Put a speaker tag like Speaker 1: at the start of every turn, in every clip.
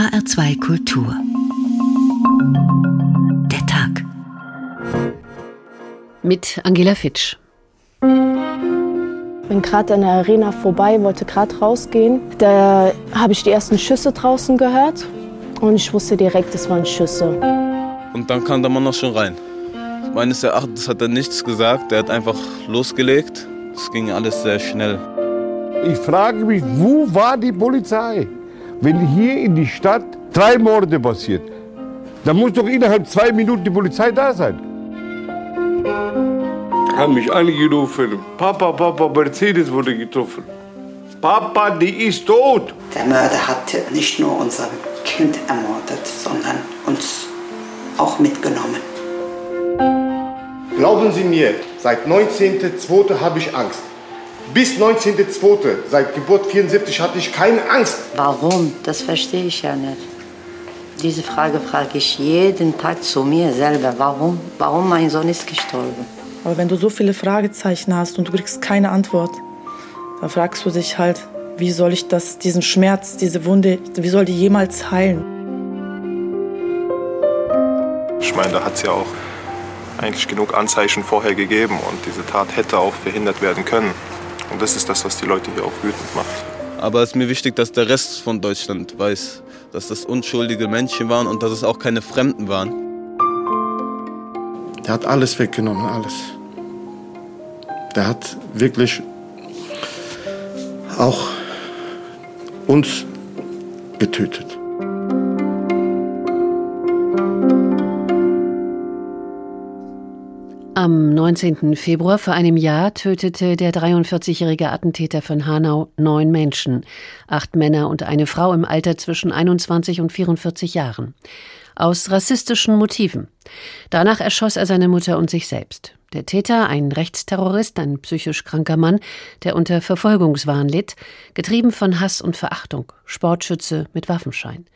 Speaker 1: HR2 Kultur. Der Tag.
Speaker 2: Mit Angela Fitsch.
Speaker 3: Bin gerade an der Arena vorbei, wollte gerade rausgehen. Da habe ich die ersten Schüsse draußen gehört und ich wusste direkt, es waren Schüsse.
Speaker 4: Und dann kam der Mann auch schon rein. Meines Erachtens hat er nichts gesagt, er hat einfach losgelegt. Es ging alles sehr schnell.
Speaker 5: Ich frage mich, wo war die Polizei? Wenn hier in die Stadt drei Morde passiert, dann muss doch innerhalb zwei Minuten die Polizei da sein. Haben mich angerufen. Papa, Papa, Mercedes wurde getroffen. Papa, die ist tot.
Speaker 6: Der Mörder hat nicht nur unser Kind ermordet, sondern uns auch mitgenommen.
Speaker 7: Glauben Sie mir, seit 19.02. habe ich Angst. Bis 19.02., seit Geburt 74, hatte ich keine Angst.
Speaker 6: Warum? Das verstehe ich ja nicht. Diese Frage frage ich jeden Tag zu mir selber. Warum? Warum mein Sohn ist gestorben?
Speaker 8: Aber wenn du so viele Fragezeichen hast und du kriegst keine Antwort, dann fragst du dich halt, wie soll ich das, diesen Schmerz, diese Wunde, wie soll die jemals heilen?
Speaker 9: Ich meine, da hat es ja auch eigentlich genug Anzeichen vorher gegeben und diese Tat hätte auch verhindert werden können. Und das ist das, was die Leute hier auch wütend macht.
Speaker 4: Aber es ist mir wichtig, dass der Rest von Deutschland weiß, dass das unschuldige Menschen waren und dass es auch keine Fremden waren.
Speaker 7: Der hat alles weggenommen, alles. Der hat wirklich auch uns getötet.
Speaker 2: Am 19. Februar vor einem Jahr tötete der 43-jährige Attentäter von Hanau neun Menschen, acht Männer und eine Frau im Alter zwischen 21 und 44 Jahren. Aus rassistischen Motiven. Danach erschoss er seine Mutter und sich selbst. Der Täter, ein Rechtsterrorist, ein psychisch kranker Mann, der unter Verfolgungswahn litt, getrieben von Hass und Verachtung, Sportschütze mit Waffenschein.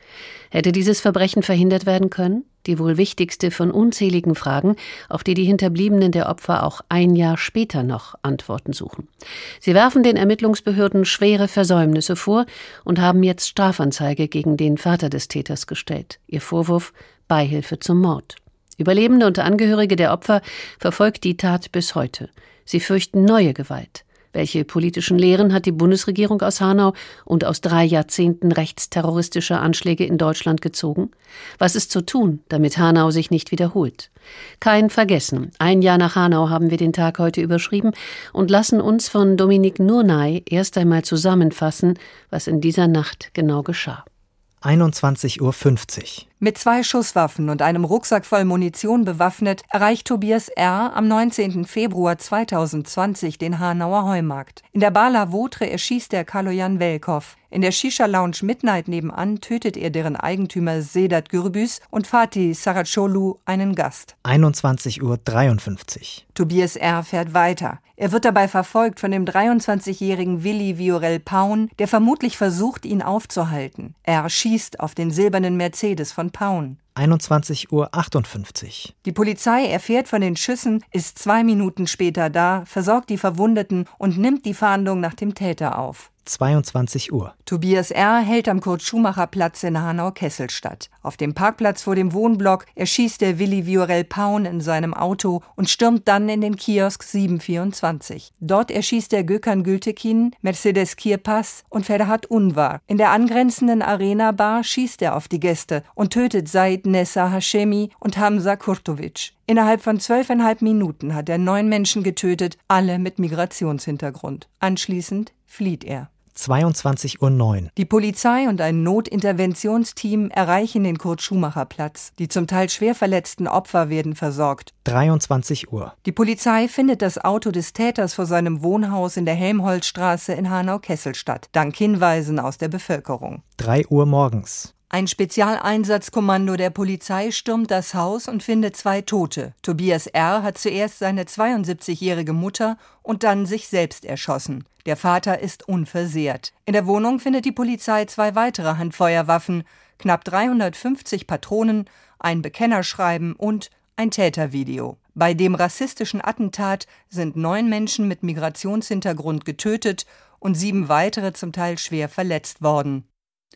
Speaker 2: Hätte dieses Verbrechen verhindert werden können? Die wohl wichtigste von unzähligen Fragen, auf die die Hinterbliebenen der Opfer auch ein Jahr später noch Antworten suchen. Sie werfen den Ermittlungsbehörden schwere Versäumnisse vor und haben jetzt Strafanzeige gegen den Vater des Täters gestellt. Ihr Vorwurf Beihilfe zum Mord. Überlebende und Angehörige der Opfer verfolgt die Tat bis heute. Sie fürchten neue Gewalt. Welche politischen Lehren hat die Bundesregierung aus Hanau und aus drei Jahrzehnten rechtsterroristischer Anschläge in Deutschland gezogen? Was ist zu tun, damit Hanau sich nicht wiederholt? Kein Vergessen. Ein Jahr nach Hanau haben wir den Tag heute überschrieben und lassen uns von Dominik Nurnay erst einmal zusammenfassen, was in dieser Nacht genau geschah.
Speaker 10: 21.50 Uhr.
Speaker 11: Mit zwei Schusswaffen und einem Rucksack voll Munition bewaffnet, erreicht Tobias R. am 19. Februar 2020 den Hanauer Heumarkt. In der Bala Wotre erschießt er Kaloyan Velkov. In der Shisha-Lounge Midnight nebenan tötet er deren Eigentümer Sedat Gürbüz und Fatih Saracolu, einen Gast.
Speaker 10: 21.53 Uhr.
Speaker 11: Tobias R. fährt weiter. Er wird dabei verfolgt von dem 23-jährigen Willi Viorel Paun, der vermutlich versucht, ihn aufzuhalten. Er schießt auf den silbernen Mercedes von Paun.
Speaker 10: 21.58 Uhr.
Speaker 11: Die Polizei erfährt von den Schüssen, ist zwei Minuten später da, versorgt die Verwundeten und nimmt die Fahndung nach dem Täter auf.
Speaker 10: 22 Uhr.
Speaker 11: Tobias R. hält am Kurt-Schumacher-Platz in Hanau-Kesselstadt. Auf dem Parkplatz vor dem Wohnblock erschießt der Willi Viorel Paun in seinem Auto und stürmt dann in den Kiosk 724. Dort erschießt er Gökhan Gültekin, Mercedes Kirpas und Ferhat Unvar. In der angrenzenden Arena-Bar schießt er auf die Gäste und tötet Said Nessa Hashemi und Hamza Kurtovic. Innerhalb von zwölfeinhalb Minuten hat er neun Menschen getötet, alle mit Migrationshintergrund. Anschließend flieht er.
Speaker 10: 22.09 Uhr.
Speaker 11: Die Polizei und ein Notinterventionsteam erreichen den Kurt-Schumacher-Platz. Die zum Teil schwer verletzten Opfer werden versorgt.
Speaker 10: 23 Uhr.
Speaker 11: Die Polizei findet das Auto des Täters vor seinem Wohnhaus in der Helmholtzstraße in Hanau-Kesselstadt, dank Hinweisen aus der Bevölkerung.
Speaker 10: 3 Uhr morgens.
Speaker 11: Ein Spezialeinsatzkommando der Polizei stürmt das Haus und findet zwei Tote. Tobias R. hat zuerst seine 72-jährige Mutter und dann sich selbst erschossen. Der Vater ist unversehrt. In der Wohnung findet die Polizei zwei weitere Handfeuerwaffen, knapp 350 Patronen, ein Bekennerschreiben und ein Tätervideo. Bei dem rassistischen Attentat sind neun Menschen mit Migrationshintergrund getötet und sieben weitere zum Teil schwer verletzt worden.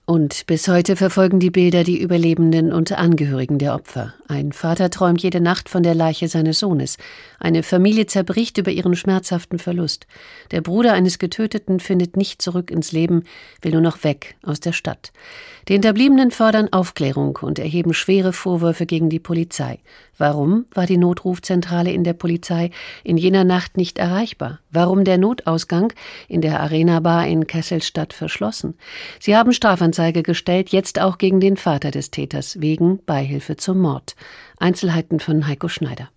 Speaker 2: Und bis heute verfolgen die Bilder die Überlebenden und Angehörigen der Opfer. Ein Vater träumt jede Nacht von der Leiche seines Sohnes. Eine Familie zerbricht über ihren schmerzhaften Verlust. Der Bruder eines Getöteten findet nicht zurück ins Leben, will nur noch weg aus der Stadt. Die Hinterbliebenen fordern Aufklärung und erheben schwere Vorwürfe gegen die Polizei. Warum war die Notrufzentrale in der Polizei in jener Nacht nicht erreichbar? Warum der Notausgang in der Arena Bar in Kesselstadt verschlossen? Sie haben Strafanzeige gestellt, jetzt auch gegen den Vater des Täters wegen Beihilfe zum Mord. Einzelheiten von Heiko Schneider.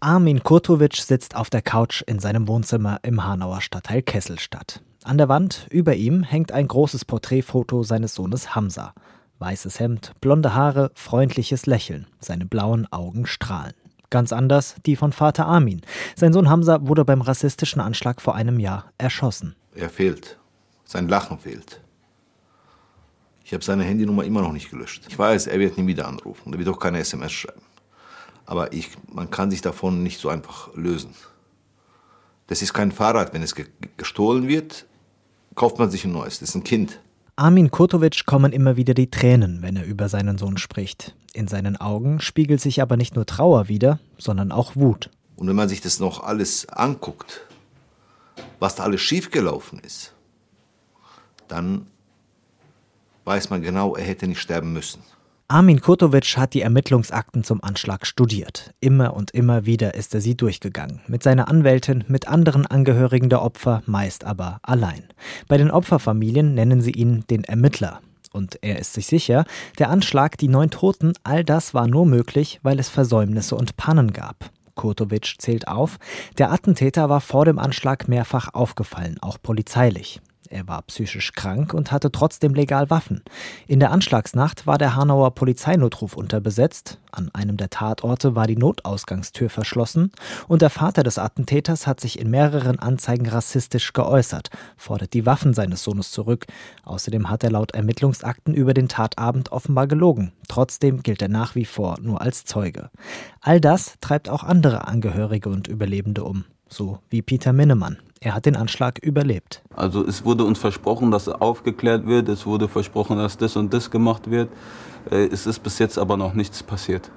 Speaker 10: Armin Kurtovic sitzt auf der Couch in seinem Wohnzimmer im Hanauer Stadtteil Kesselstadt. An der Wand über ihm hängt ein großes Porträtfoto seines Sohnes Hamza. Weißes Hemd, blonde Haare, freundliches Lächeln. Seine blauen Augen strahlen. Ganz anders die von Vater Armin. Sein Sohn Hamza wurde beim rassistischen Anschlag vor einem Jahr erschossen.
Speaker 12: Er fehlt. Sein Lachen fehlt. Ich habe seine Handynummer immer noch nicht gelöscht. Ich weiß, er wird nie wieder anrufen. Er wird auch keine SMS schreiben. Aber ich, man kann sich davon nicht so einfach lösen. Das ist kein Fahrrad. Wenn es gestohlen wird, kauft man sich ein neues. Das ist ein Kind.
Speaker 10: Armin Kurtovic kommen immer wieder die Tränen, wenn er über seinen Sohn spricht. In seinen Augen spiegelt sich aber nicht nur Trauer wider, sondern auch Wut.
Speaker 12: Und wenn man sich das noch alles anguckt, was da alles schiefgelaufen ist, dann weiß man genau, er hätte nicht sterben müssen.
Speaker 10: Armin Kurtovic hat die Ermittlungsakten zum Anschlag studiert. Immer und immer wieder ist er sie durchgegangen. Mit seiner Anwältin, mit anderen Angehörigen der Opfer, meist aber allein. Bei den Opferfamilien nennen sie ihn den Ermittler. Und er ist sich sicher, der Anschlag, die neun Toten, all das war nur möglich, weil es Versäumnisse und Pannen gab. Kurtovic zählt auf, der Attentäter war vor dem Anschlag mehrfach aufgefallen, auch polizeilich. Er war psychisch krank und hatte trotzdem legal Waffen. In der Anschlagsnacht war der Hanauer Polizeinotruf unterbesetzt, an einem der Tatorte war die Notausgangstür verschlossen und der Vater des Attentäters hat sich in mehreren Anzeigen rassistisch geäußert, fordert die Waffen seines Sohnes zurück. Außerdem hat er laut Ermittlungsakten über den Tatabend offenbar gelogen. Trotzdem gilt er nach wie vor nur als Zeuge. All das treibt auch andere Angehörige und Überlebende um, so wie Peter Minnemann. Er hat den Anschlag überlebt.
Speaker 4: Also es wurde uns versprochen, dass aufgeklärt wird, es wurde versprochen, dass das und das gemacht wird. Äh, es ist bis jetzt aber noch nichts passiert.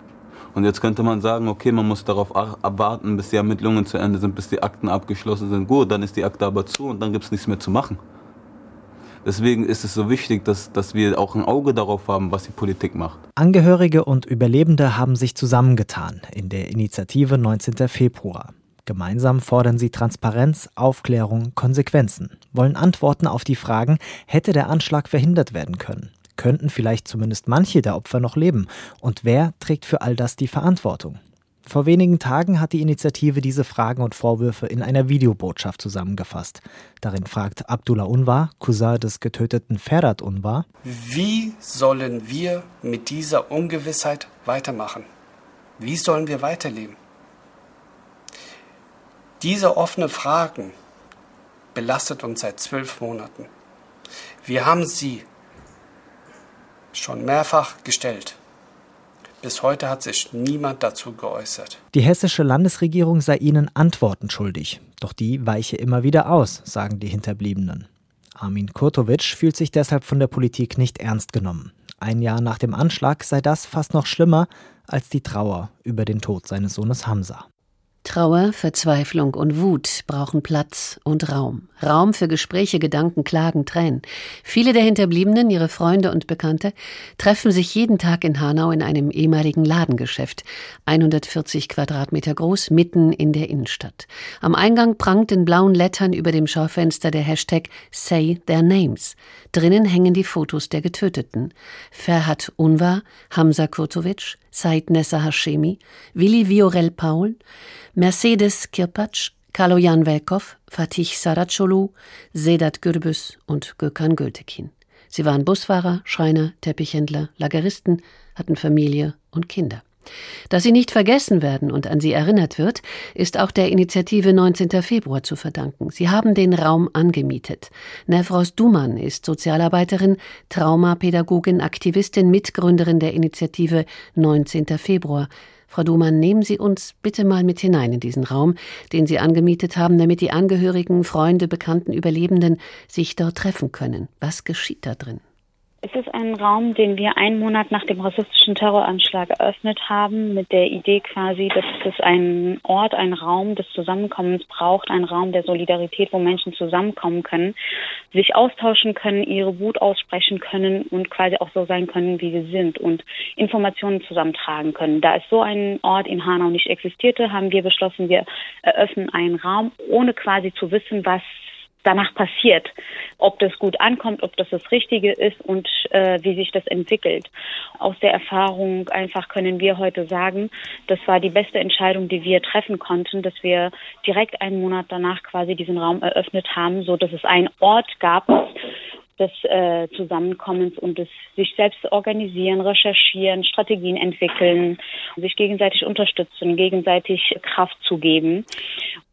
Speaker 4: Und jetzt könnte man sagen, okay, man muss darauf abwarten, bis die Ermittlungen zu Ende sind, bis die Akten abgeschlossen sind. Gut, dann ist die Akte aber zu und dann gibt es nichts mehr zu machen. Deswegen ist es so wichtig, dass, dass wir auch ein Auge darauf haben, was die Politik macht.
Speaker 10: Angehörige und Überlebende haben sich zusammengetan in der Initiative 19. Februar. Gemeinsam fordern sie Transparenz, Aufklärung, Konsequenzen, wollen Antworten auf die Fragen, hätte der Anschlag verhindert werden können? Könnten vielleicht zumindest manche der Opfer noch leben? Und wer trägt für all das die Verantwortung? Vor wenigen Tagen hat die Initiative diese Fragen und Vorwürfe in einer Videobotschaft zusammengefasst. Darin fragt Abdullah Unwar, Cousin des getöteten Ferhat Unwar,
Speaker 13: Wie sollen wir mit dieser Ungewissheit weitermachen? Wie sollen wir weiterleben? Diese offenen Fragen belastet uns seit zwölf Monaten. Wir haben sie schon mehrfach gestellt. Bis heute hat sich niemand dazu geäußert.
Speaker 10: Die hessische Landesregierung sei ihnen Antworten schuldig. Doch die weiche immer wieder aus, sagen die Hinterbliebenen. Armin Kurtovic fühlt sich deshalb von der Politik nicht ernst genommen. Ein Jahr nach dem Anschlag sei das fast noch schlimmer als die Trauer über den Tod seines Sohnes Hamza.
Speaker 2: Trauer, Verzweiflung und Wut brauchen Platz und Raum. Raum für Gespräche, Gedanken, Klagen, Tränen. Viele der Hinterbliebenen, ihre Freunde und Bekannte, treffen sich jeden Tag in Hanau in einem ehemaligen Ladengeschäft, 140 Quadratmeter groß, mitten in der Innenstadt. Am Eingang prangt in blauen Lettern über dem Schaufenster der Hashtag Say Their Names. Drinnen hängen die Fotos der Getöteten. Ferhat Unvar, Hamza Kurtovic, Said Nessa Hashemi, Willi Viorel Paul, Mercedes Kirpatsch, Kaloyan Velkov, Fatih Saracolu, Sedat Gürbüz und Gökhan Gültekin. Sie waren Busfahrer, Schreiner, Teppichhändler, Lageristen, hatten Familie und Kinder. Dass sie nicht vergessen werden und an sie erinnert wird, ist auch der Initiative 19. Februar zu verdanken. Sie haben den Raum angemietet. Nevros Duman ist Sozialarbeiterin, Traumapädagogin, Aktivistin, Mitgründerin der Initiative 19. Februar. Frau Dumann, nehmen Sie uns bitte mal mit hinein in diesen Raum, den Sie angemietet haben, damit die Angehörigen, Freunde, Bekannten, Überlebenden sich dort treffen können. Was geschieht da drin?
Speaker 14: Es ist ein Raum, den wir einen Monat nach dem rassistischen Terroranschlag eröffnet haben, mit der Idee quasi, dass es einen Ort, einen Raum des Zusammenkommens braucht, einen Raum der Solidarität, wo Menschen zusammenkommen können, sich austauschen können, ihre Wut aussprechen können und quasi auch so sein können, wie sie sind und Informationen zusammentragen können. Da es so ein Ort in Hanau nicht existierte, haben wir beschlossen, wir eröffnen einen Raum, ohne quasi zu wissen, was danach passiert, ob das gut ankommt, ob das das Richtige ist und äh, wie sich das entwickelt. Aus der Erfahrung einfach können wir heute sagen, das war die beste Entscheidung, die wir treffen konnten, dass wir direkt einen Monat danach quasi diesen Raum eröffnet haben, so dass es einen Ort gab, des äh, Zusammenkommens und des sich selbst organisieren, recherchieren, Strategien entwickeln, sich gegenseitig unterstützen, gegenseitig Kraft zu geben.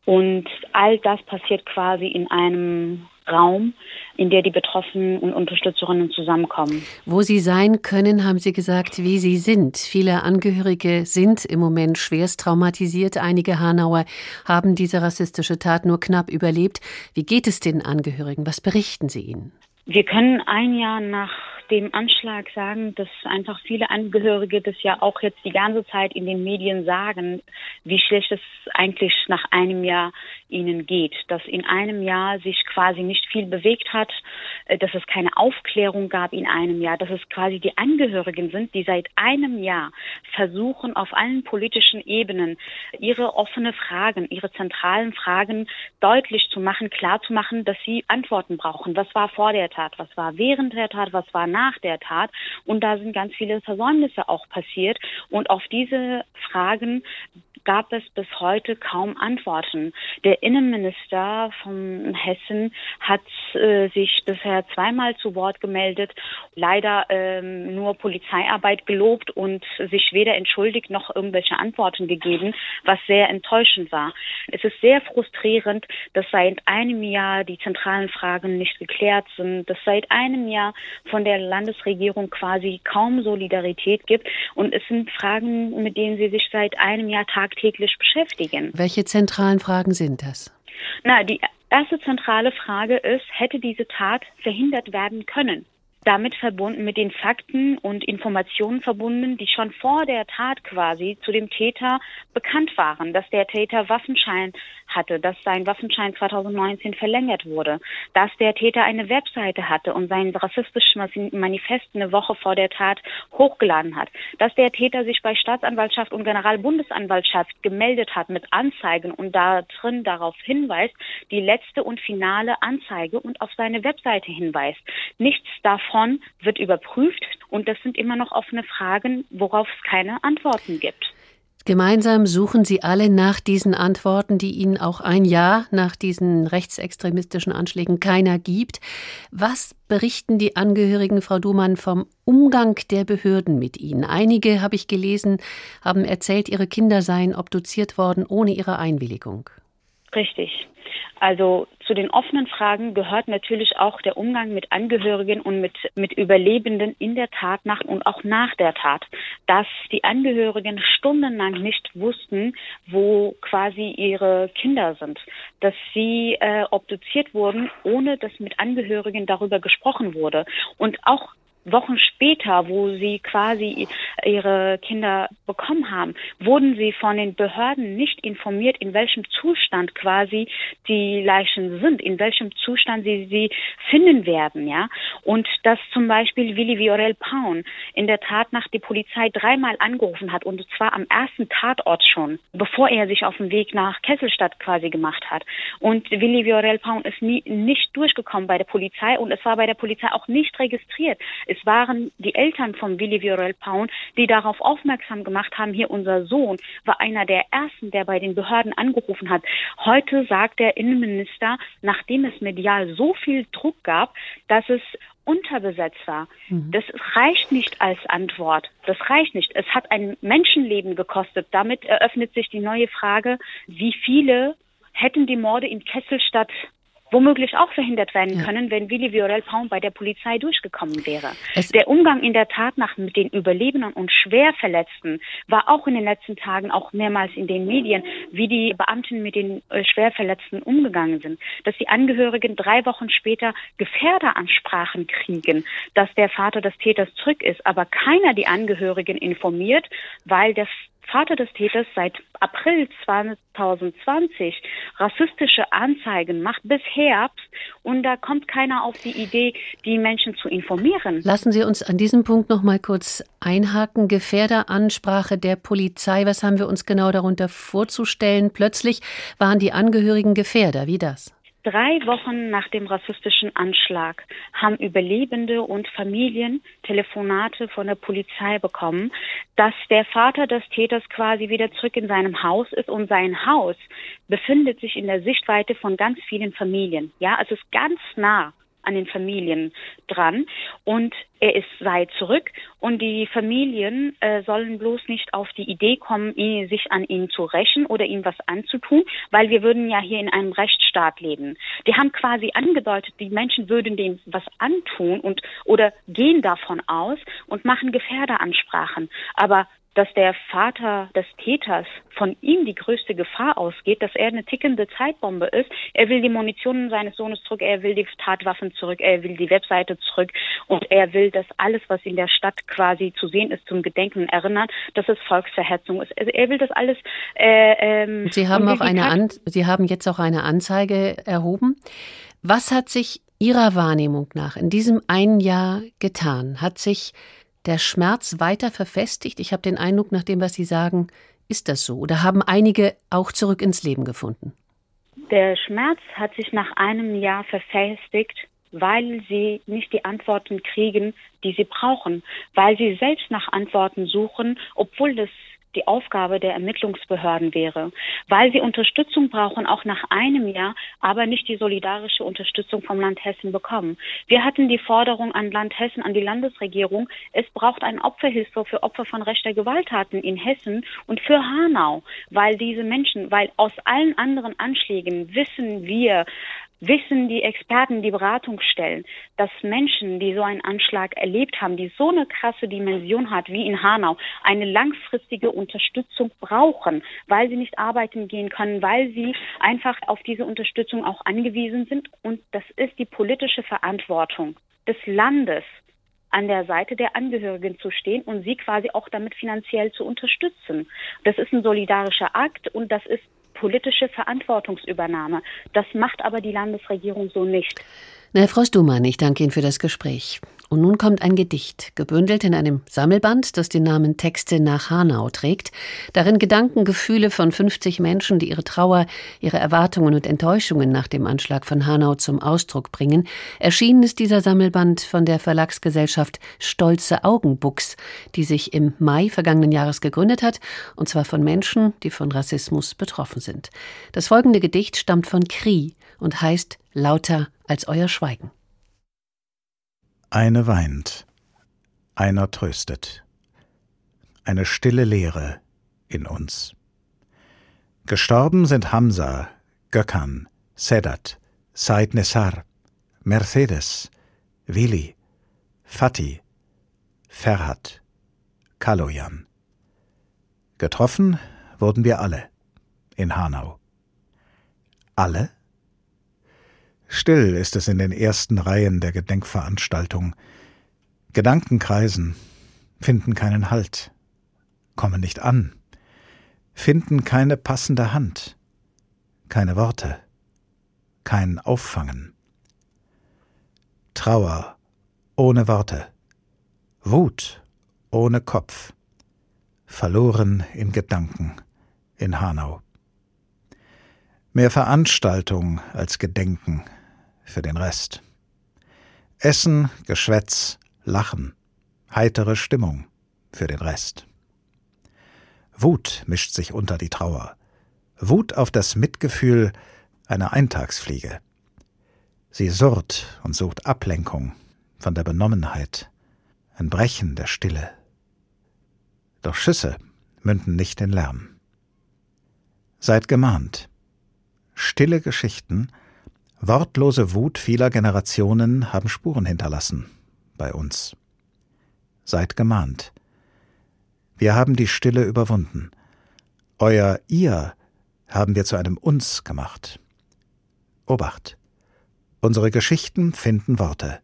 Speaker 14: Und all das passiert quasi in einem Raum, in der die Betroffenen und Unterstützerinnen zusammenkommen.
Speaker 2: Wo sie sein können, haben Sie gesagt, wie sie sind. Viele Angehörige sind im Moment schwerst traumatisiert. Einige Hanauer haben diese rassistische Tat nur knapp überlebt. Wie geht es den Angehörigen? Was berichten Sie ihnen?
Speaker 14: Wir können ein Jahr nach dem Anschlag sagen, dass einfach viele Angehörige das ja auch jetzt die ganze Zeit in den Medien sagen, wie schlecht es eigentlich nach einem Jahr ihnen geht, dass in einem Jahr sich quasi nicht viel bewegt hat, äh, dass es keine Aufklärung gab in einem Jahr, dass es quasi die Angehörigen sind, die seit einem Jahr versuchen, auf allen politischen Ebenen ihre offene Fragen, ihre zentralen Fragen deutlich zu machen, klar zu machen, dass sie Antworten brauchen. Was war vor der Tat? Was war während der Tat? Was war nach der Tat. Und da sind ganz viele Versäumnisse auch passiert. Und auf diese Fragen gab es bis heute kaum Antworten. Der Innenminister von Hessen hat äh, sich bisher zweimal zu Wort gemeldet, leider ähm, nur Polizeiarbeit gelobt und sich weder entschuldigt noch irgendwelche Antworten gegeben, was sehr enttäuschend war. Es ist sehr frustrierend, dass seit einem Jahr die zentralen Fragen nicht geklärt sind, dass seit einem Jahr von der Landesregierung quasi kaum Solidarität gibt und es sind Fragen, mit denen sie sich seit einem Jahr tagtäglich beschäftigen.
Speaker 2: Welche zentralen Fragen sind das?
Speaker 14: Na, die erste zentrale Frage ist, hätte diese Tat verhindert werden können? damit verbunden mit den Fakten und Informationen verbunden, die schon vor der Tat quasi zu dem Täter bekannt waren, dass der Täter Waffenschein hatte, dass sein Waffenschein 2019 verlängert wurde, dass der Täter eine Webseite hatte und sein rassistisches Manifest eine Woche vor der Tat hochgeladen hat, dass der Täter sich bei Staatsanwaltschaft und Generalbundesanwaltschaft gemeldet hat mit Anzeigen und da drin darauf hinweist, die letzte und finale Anzeige und auf seine Webseite hinweist. Nichts davon davon wird überprüft und das sind immer noch offene Fragen, worauf es keine Antworten gibt.
Speaker 2: Gemeinsam suchen Sie alle nach diesen Antworten, die Ihnen auch ein Jahr nach diesen rechtsextremistischen Anschlägen keiner gibt. Was berichten die Angehörigen, Frau Dumann, vom Umgang der Behörden mit Ihnen? Einige, habe ich gelesen, haben erzählt, ihre Kinder seien obduziert worden ohne ihre Einwilligung.
Speaker 14: Richtig. Also zu den offenen Fragen gehört natürlich auch der Umgang mit Angehörigen und mit, mit Überlebenden in der Tat nach und auch nach der Tat, dass die Angehörigen stundenlang nicht wussten, wo quasi ihre Kinder sind, dass sie äh, obduziert wurden, ohne dass mit Angehörigen darüber gesprochen wurde. Und auch Wochen später, wo sie quasi ihre Kinder bekommen haben, wurden sie von den Behörden nicht informiert, in welchem Zustand quasi die Leichen sind, in welchem Zustand sie sie finden werden, ja. Und dass zum Beispiel Willi Viorel Paun in der Tat nach die Polizei dreimal angerufen hat und zwar am ersten Tatort schon, bevor er sich auf den Weg nach Kesselstadt quasi gemacht hat. Und Willi Viorel Paun ist nie, nicht durchgekommen bei der Polizei und es war bei der Polizei auch nicht registriert. Es waren die Eltern von Willi Viorel Paun, die darauf aufmerksam gemacht haben, hier unser Sohn war einer der ersten, der bei den Behörden angerufen hat. Heute sagt der Innenminister, nachdem es medial so viel Druck gab, dass es unterbesetzt war. Mhm. Das reicht nicht als Antwort. Das reicht nicht. Es hat ein Menschenleben gekostet. Damit eröffnet sich die neue Frage, wie viele hätten die Morde in Kesselstadt womöglich auch verhindert werden ja. können, wenn Willi Viorel Paun bei der Polizei durchgekommen wäre. Es der Umgang in der Tat nach mit den Überlebenden und Schwerverletzten war auch in den letzten Tagen auch mehrmals in den Medien, wie die Beamten mit den äh, Schwerverletzten umgegangen sind, dass die Angehörigen drei Wochen später Gefährderansprachen kriegen, dass der Vater des Täters zurück ist, aber keiner die Angehörigen informiert, weil das Vater des Täters seit April 2020 rassistische Anzeigen macht bis Herbst und da kommt keiner auf die Idee, die Menschen zu informieren.
Speaker 2: Lassen Sie uns an diesem Punkt noch mal kurz einhaken. Gefährderansprache der Polizei. Was haben wir uns genau darunter vorzustellen? Plötzlich waren die Angehörigen Gefährder. Wie das?
Speaker 14: Drei Wochen nach dem rassistischen Anschlag haben Überlebende und Familien Telefonate von der Polizei bekommen, dass der Vater des Täters quasi wieder zurück in seinem Haus ist und sein Haus befindet sich in der Sichtweite von ganz vielen Familien. Ja, es ist ganz nah an den Familien dran und er ist sei zurück und die Familien äh, sollen bloß nicht auf die Idee kommen, ihn, sich an ihn zu rächen oder ihm was anzutun, weil wir würden ja hier in einem Rechtsstaat leben. Die haben quasi angedeutet, die Menschen würden dem was antun und oder gehen davon aus und machen Gefährderansprachen. Aber dass der Vater des Täters von ihm die größte Gefahr ausgeht, dass er eine tickende Zeitbombe ist. Er will die Munition seines Sohnes zurück, er will die Tatwaffen zurück, er will die Webseite zurück und er will, dass alles, was in der Stadt quasi zu sehen ist, zum Gedenken erinnern, dass es Volksverhetzung ist. Also er will das alles. Äh,
Speaker 2: ähm, Sie haben auch eine An Sie haben jetzt auch eine Anzeige erhoben. Was hat sich Ihrer Wahrnehmung nach in diesem einen Jahr getan? Hat sich der Schmerz weiter verfestigt? Ich habe den Eindruck, nach dem, was Sie sagen, ist das so? Oder haben einige auch zurück ins Leben gefunden?
Speaker 14: Der Schmerz hat sich nach einem Jahr verfestigt, weil sie nicht die Antworten kriegen, die sie brauchen, weil sie selbst nach Antworten suchen, obwohl das die Aufgabe der Ermittlungsbehörden wäre, weil sie Unterstützung brauchen, auch nach einem Jahr, aber nicht die solidarische Unterstützung vom Land Hessen bekommen. Wir hatten die Forderung an Land Hessen, an die Landesregierung, es braucht eine Opferhilfe für Opfer von rechter Gewalttaten in Hessen und für Hanau, weil diese Menschen, weil aus allen anderen Anschlägen wissen wir, wissen die Experten, die Beratung stellen, dass Menschen, die so einen Anschlag erlebt haben, die so eine krasse Dimension hat wie in Hanau, eine langfristige Unterstützung brauchen, weil sie nicht arbeiten gehen können, weil sie einfach auf diese Unterstützung auch angewiesen sind. Und das ist die politische Verantwortung des Landes, an der Seite der Angehörigen zu stehen und sie quasi auch damit finanziell zu unterstützen. Das ist ein solidarischer Akt und das ist politische Verantwortungsübernahme. Das macht aber die Landesregierung so nicht.
Speaker 2: Na, Herr Frost Dumann, ich danke Ihnen für das Gespräch. Und nun kommt ein Gedicht, gebündelt in einem Sammelband, das den Namen Texte nach Hanau trägt. Darin Gedanken, Gefühle von 50 Menschen, die ihre Trauer, ihre Erwartungen und Enttäuschungen nach dem Anschlag von Hanau zum Ausdruck bringen. Erschienen ist dieser Sammelband von der Verlagsgesellschaft Stolze Augenbuchs, die sich im Mai vergangenen Jahres gegründet hat, und zwar von Menschen, die von Rassismus betroffen sind. Das folgende Gedicht stammt von Kri und heißt Lauter als euer Schweigen.
Speaker 15: Eine weint, einer tröstet. Eine stille Leere in uns. Gestorben sind Hamza, Gökhan, Sedat, Said Nessar, Mercedes, Willi, Fatih, Ferhat, Kaloyan. Getroffen wurden wir alle in Hanau. Alle? Still ist es in den ersten Reihen der Gedenkveranstaltung. Gedanken kreisen, finden keinen Halt, kommen nicht an, finden keine passende Hand, keine Worte, kein Auffangen. Trauer ohne Worte, Wut ohne Kopf, verloren in Gedanken in Hanau. Mehr Veranstaltung als Gedenken für den Rest. Essen, Geschwätz, Lachen, heitere Stimmung für den Rest. Wut mischt sich unter die Trauer. Wut auf das Mitgefühl einer Eintagsfliege. Sie surrt und sucht Ablenkung von der Benommenheit, ein Brechen der Stille. Doch Schüsse münden nicht in Lärm. Seid gemahnt. Stille Geschichten Wortlose Wut vieler Generationen haben Spuren hinterlassen bei uns. Seid gemahnt. Wir haben die Stille überwunden. Euer Ihr haben wir zu einem Uns gemacht. Obacht. Unsere Geschichten finden Worte.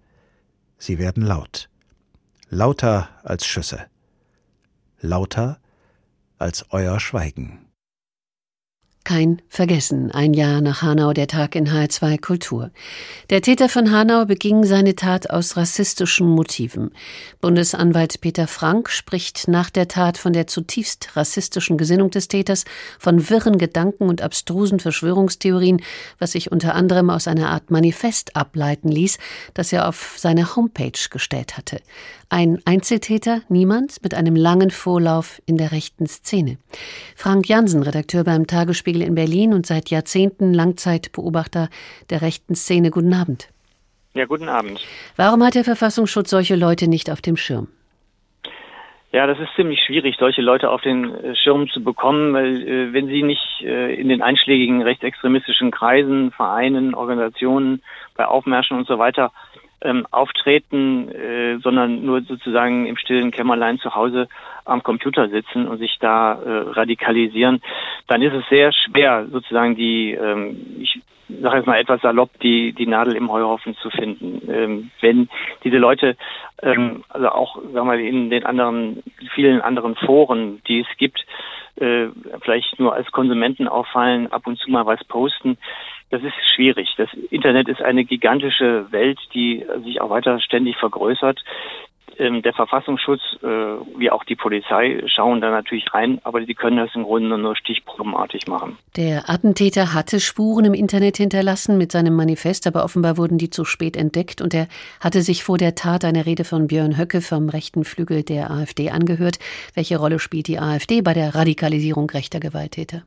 Speaker 15: Sie werden laut. Lauter als Schüsse. Lauter als euer Schweigen.
Speaker 2: Kein Vergessen. Ein Jahr nach Hanau der Tag in H2 Kultur. Der Täter von Hanau beging seine Tat aus rassistischen Motiven. Bundesanwalt Peter Frank spricht nach der Tat von der zutiefst rassistischen Gesinnung des Täters, von wirren Gedanken und abstrusen Verschwörungstheorien, was sich unter anderem aus einer Art Manifest ableiten ließ, das er auf seine Homepage gestellt hatte. Ein Einzeltäter, niemand, mit einem langen Vorlauf in der rechten Szene. Frank Jansen, Redakteur beim Tagesspiegel in Berlin und seit Jahrzehnten Langzeitbeobachter der rechten Szene. Guten Abend.
Speaker 16: Ja, guten Abend.
Speaker 2: Warum hat der Verfassungsschutz solche Leute nicht auf dem Schirm?
Speaker 16: Ja, das ist ziemlich schwierig, solche Leute auf den äh, Schirm zu bekommen, weil äh, wenn sie nicht äh, in den einschlägigen rechtsextremistischen Kreisen, Vereinen, Organisationen, bei Aufmärschen und so weiter ähm, auftreten, äh, sondern nur sozusagen im stillen Kämmerlein zu Hause am Computer sitzen und sich da äh, radikalisieren, dann ist es sehr schwer, sozusagen die, ähm, ich sage jetzt mal etwas salopp, die, die Nadel im Heuhaufen zu finden. Ähm, wenn diese Leute, ähm, also auch, sagen wir mal, in den anderen, vielen anderen Foren, die es gibt, äh, vielleicht nur als Konsumenten auffallen, ab und zu mal was posten, das ist schwierig. Das Internet ist eine gigantische Welt, die sich auch weiter ständig vergrößert. Ähm, der Verfassungsschutz äh, wie auch die Polizei schauen da natürlich rein, aber die können das im Grunde nur stichprobenartig machen.
Speaker 2: Der Attentäter hatte Spuren im Internet hinterlassen mit seinem Manifest, aber offenbar wurden die zu spät entdeckt und er hatte sich vor der Tat eine Rede von Björn Höcke vom rechten Flügel der AfD angehört. Welche Rolle spielt die AfD bei der Radikalisierung rechter Gewalttäter?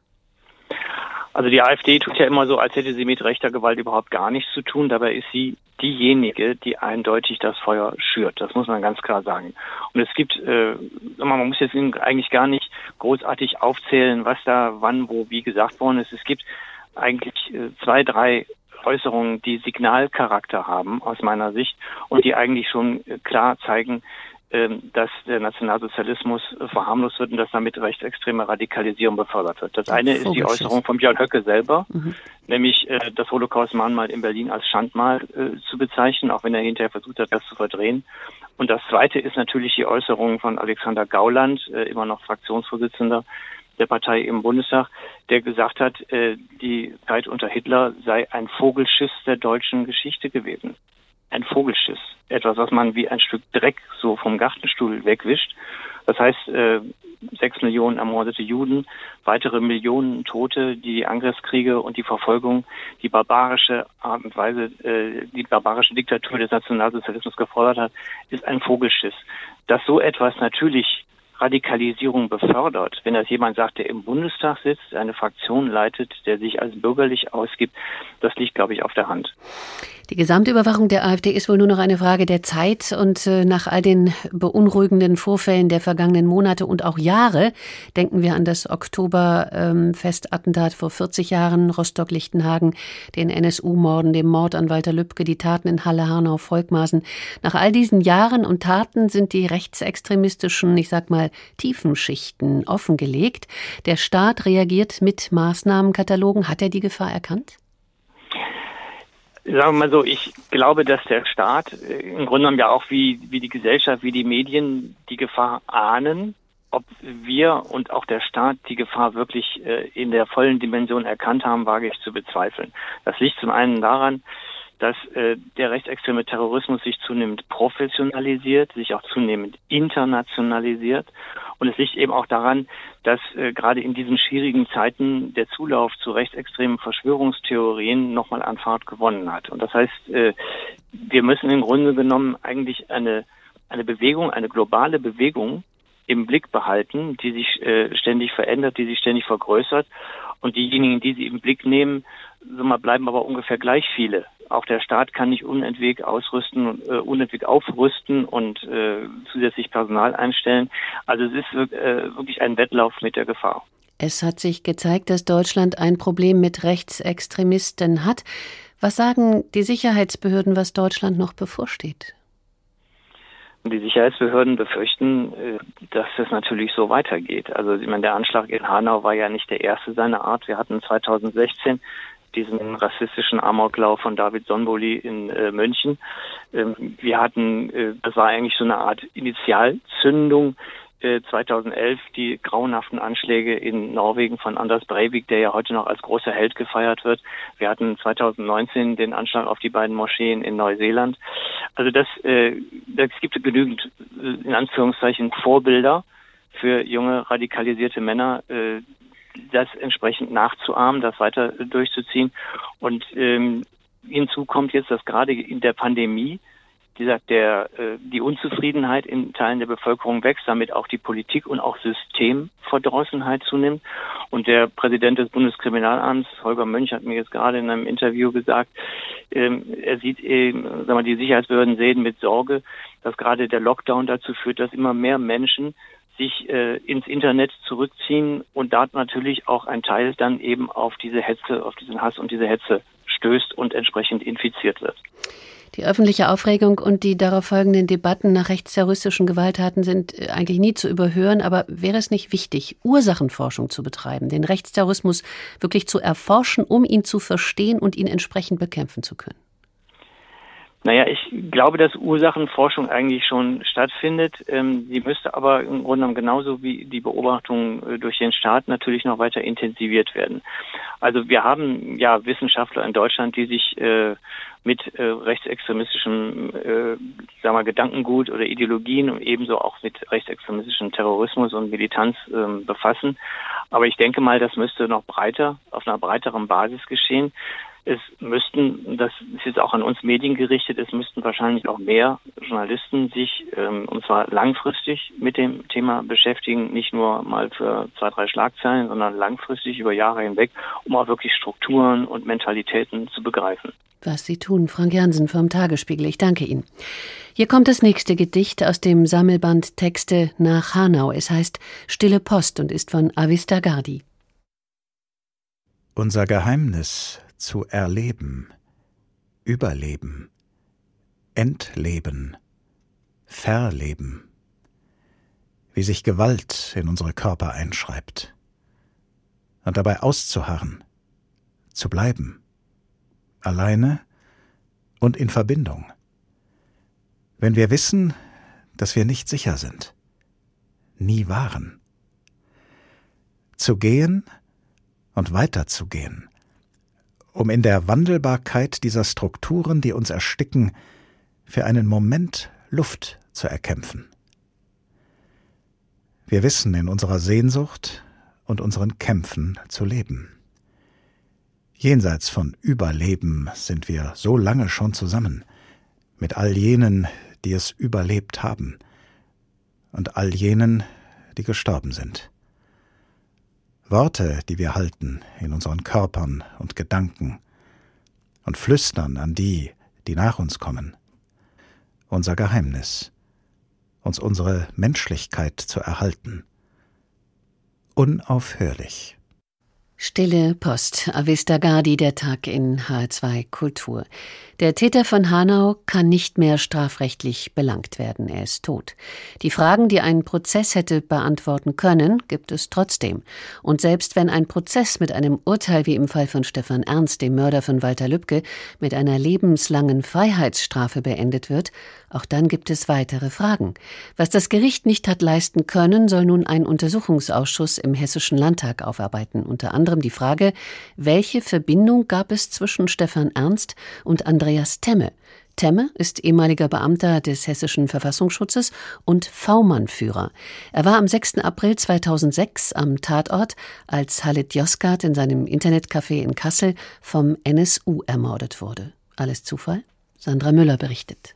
Speaker 16: Also die AfD tut ja immer so, als hätte sie mit rechter Gewalt überhaupt gar nichts zu tun. Dabei ist sie diejenige, die eindeutig das Feuer schürt. Das muss man ganz klar sagen. Und es gibt, äh, man muss jetzt eigentlich gar nicht großartig aufzählen, was da wann, wo, wie gesagt worden ist. Es gibt eigentlich äh, zwei, drei Äußerungen, die Signalcharakter haben aus meiner Sicht und die eigentlich schon äh, klar zeigen, dass der Nationalsozialismus verharmlost wird und dass damit rechtsextreme Radikalisierung befördert wird. Das eine ist die Äußerung von Björn Höcke selber, mhm. nämlich äh, das Holocaust-Mahnmal in Berlin als Schandmal äh, zu bezeichnen, auch wenn er hinterher versucht hat, das zu verdrehen. Und das zweite ist natürlich die Äußerung von Alexander Gauland, äh, immer noch Fraktionsvorsitzender der Partei im Bundestag, der gesagt hat, die Zeit unter Hitler sei ein Vogelschiss der deutschen Geschichte gewesen ein Vogelschiss. Etwas, was man wie ein Stück Dreck so vom Gartenstuhl wegwischt. Das heißt, äh, sechs Millionen ermordete Juden, weitere Millionen Tote, die Angriffskriege und die Verfolgung, die barbarische Art und Weise, äh, die barbarische Diktatur des Nationalsozialismus gefordert hat, ist ein Vogelschiss. Dass so etwas natürlich Radikalisierung befördert, wenn das jemand sagt, der im Bundestag sitzt, eine Fraktion leitet, der sich als bürgerlich ausgibt, das liegt, glaube ich, auf der Hand.
Speaker 2: Die Gesamtüberwachung der AfD ist wohl nur noch eine Frage der Zeit und äh, nach all den beunruhigenden Vorfällen der vergangenen Monate und auch Jahre denken wir an das Oktoberfestattentat ähm, vor 40 Jahren, Rostock-Lichtenhagen, den NSU-Morden, dem Mord an Walter Lübcke, die Taten in Halle, Hanau, Volkmaßen. Nach all diesen Jahren und Taten sind die rechtsextremistischen, ich sag mal, Tiefenschichten offengelegt. Der Staat reagiert mit Maßnahmenkatalogen. Hat er die Gefahr erkannt?
Speaker 16: Sagen wir mal so, ich glaube, dass der Staat äh, im Grunde genommen ja auch wie, wie die Gesellschaft, wie die Medien die Gefahr ahnen. Ob wir und auch der Staat die Gefahr wirklich äh, in der vollen Dimension erkannt haben, wage ich zu bezweifeln. Das liegt zum einen daran, dass äh, der rechtsextreme Terrorismus sich zunehmend professionalisiert, sich auch zunehmend internationalisiert und es liegt eben auch daran, dass äh, gerade in diesen schwierigen Zeiten der Zulauf zu rechtsextremen Verschwörungstheorien nochmal an Fahrt gewonnen hat. Und das heißt, äh, wir müssen im Grunde genommen eigentlich eine, eine Bewegung, eine globale Bewegung im Blick behalten, die sich äh, ständig verändert, die sich ständig vergrößert. Und diejenigen, die sie im Blick nehmen, so mal bleiben aber ungefähr gleich viele. Auch der Staat kann nicht unentwegt ausrüsten, äh, unentwegt aufrüsten und äh, zusätzlich Personal einstellen. Also es ist äh, wirklich ein Wettlauf mit der Gefahr.
Speaker 2: Es hat sich gezeigt, dass Deutschland ein Problem mit Rechtsextremisten hat. Was sagen die Sicherheitsbehörden, was Deutschland noch bevorsteht?
Speaker 16: Die Sicherheitsbehörden befürchten, äh, dass es natürlich so weitergeht. Also ich meine, der Anschlag in Hanau war ja nicht der erste seiner Art. Wir hatten 2016 diesen rassistischen Amoklauf von David Sonboli in äh, München. Ähm, wir hatten, äh, das war eigentlich so eine Art Initialzündung 2011 äh, die grauenhaften Anschläge in Norwegen von Anders Breivik, der ja heute noch als großer Held gefeiert wird. Wir hatten 2019 den Anschlag auf die beiden Moscheen in Neuseeland. Also das, äh, es gibt genügend äh, in Anführungszeichen Vorbilder für junge radikalisierte Männer, äh, das entsprechend nachzuahmen, das weiter durchzuziehen. Und ähm, hinzu kommt jetzt, dass gerade in der Pandemie wie gesagt, der, äh, die Unzufriedenheit in Teilen der Bevölkerung wächst, damit auch die Politik und auch Systemverdrossenheit zunimmt. Und der Präsident des Bundeskriminalamts, Holger Mönch, hat mir jetzt gerade in einem Interview gesagt, ähm, er sieht eben, sagen wir, die Sicherheitsbehörden sehen mit Sorge, dass gerade der Lockdown dazu führt, dass immer mehr Menschen sich äh, ins Internet zurückziehen und da natürlich auch ein Teil dann eben auf diese Hetze, auf diesen Hass und diese Hetze stößt und entsprechend infiziert wird.
Speaker 2: Die öffentliche Aufregung und die darauf folgenden Debatten nach rechtsterroristischen Gewalttaten sind äh, eigentlich nie zu überhören, aber wäre es nicht wichtig, Ursachenforschung zu betreiben, den Rechtsterrorismus wirklich zu erforschen, um ihn zu verstehen und ihn entsprechend bekämpfen zu können?
Speaker 16: Naja, ich glaube, dass Ursachenforschung eigentlich schon stattfindet. Ähm, sie müsste aber im Grunde genommen genauso wie die Beobachtung äh, durch den Staat natürlich noch weiter intensiviert werden. Also wir haben ja Wissenschaftler in Deutschland, die sich äh, mit äh, rechtsextremistischem äh, sagen wir, Gedankengut oder Ideologien und ebenso auch mit rechtsextremistischem Terrorismus und Militanz äh, befassen. Aber ich denke mal, das müsste noch breiter, auf einer breiteren Basis geschehen. Es müssten, das ist jetzt auch an uns Medien gerichtet, es müssten wahrscheinlich auch mehr Journalisten sich, ähm, und zwar langfristig mit dem Thema beschäftigen, nicht nur mal für zwei, drei Schlagzeilen, sondern langfristig über Jahre hinweg, um auch wirklich Strukturen und Mentalitäten zu begreifen.
Speaker 2: Was Sie tun, Frank Jansen vom Tagesspiegel. Ich danke Ihnen. Hier kommt das nächste Gedicht aus dem Sammelband Texte nach Hanau. Es heißt Stille Post und ist von Avista Gardi.
Speaker 15: Unser Geheimnis zu erleben, überleben, entleben, verleben, wie sich Gewalt in unsere Körper einschreibt, und dabei auszuharren, zu bleiben, alleine und in Verbindung, wenn wir wissen, dass wir nicht sicher sind, nie waren, zu gehen und weiterzugehen, um in der Wandelbarkeit dieser Strukturen, die uns ersticken, für einen Moment Luft zu erkämpfen. Wir wissen in unserer Sehnsucht und unseren Kämpfen zu leben. Jenseits von Überleben sind wir so lange schon zusammen, mit all jenen, die es überlebt haben, und all jenen, die gestorben sind. Worte, die wir halten in unseren Körpern und Gedanken und flüstern an die, die nach uns kommen. Unser Geheimnis, uns unsere Menschlichkeit zu erhalten. Unaufhörlich.
Speaker 2: Stille Post, Avista Gardi, der Tag in H2 Kultur. Der Täter von Hanau kann nicht mehr strafrechtlich belangt werden. Er ist tot. Die Fragen, die ein Prozess hätte beantworten können, gibt es trotzdem. Und selbst wenn ein Prozess mit einem Urteil wie im Fall von Stefan Ernst, dem Mörder von Walter Lübcke, mit einer lebenslangen Freiheitsstrafe beendet wird, auch dann gibt es weitere Fragen. Was das Gericht nicht hat leisten können, soll nun ein Untersuchungsausschuss im Hessischen Landtag aufarbeiten. Unter anderem die Frage, welche Verbindung gab es zwischen Stefan Ernst und Andreas Temme? Temme ist ehemaliger Beamter des Hessischen Verfassungsschutzes und V-Mann-Führer. Er war am 6. April 2006 am Tatort, als Halit Yozgat in seinem Internetcafé in Kassel vom NSU ermordet wurde. Alles Zufall? Sandra Müller berichtet.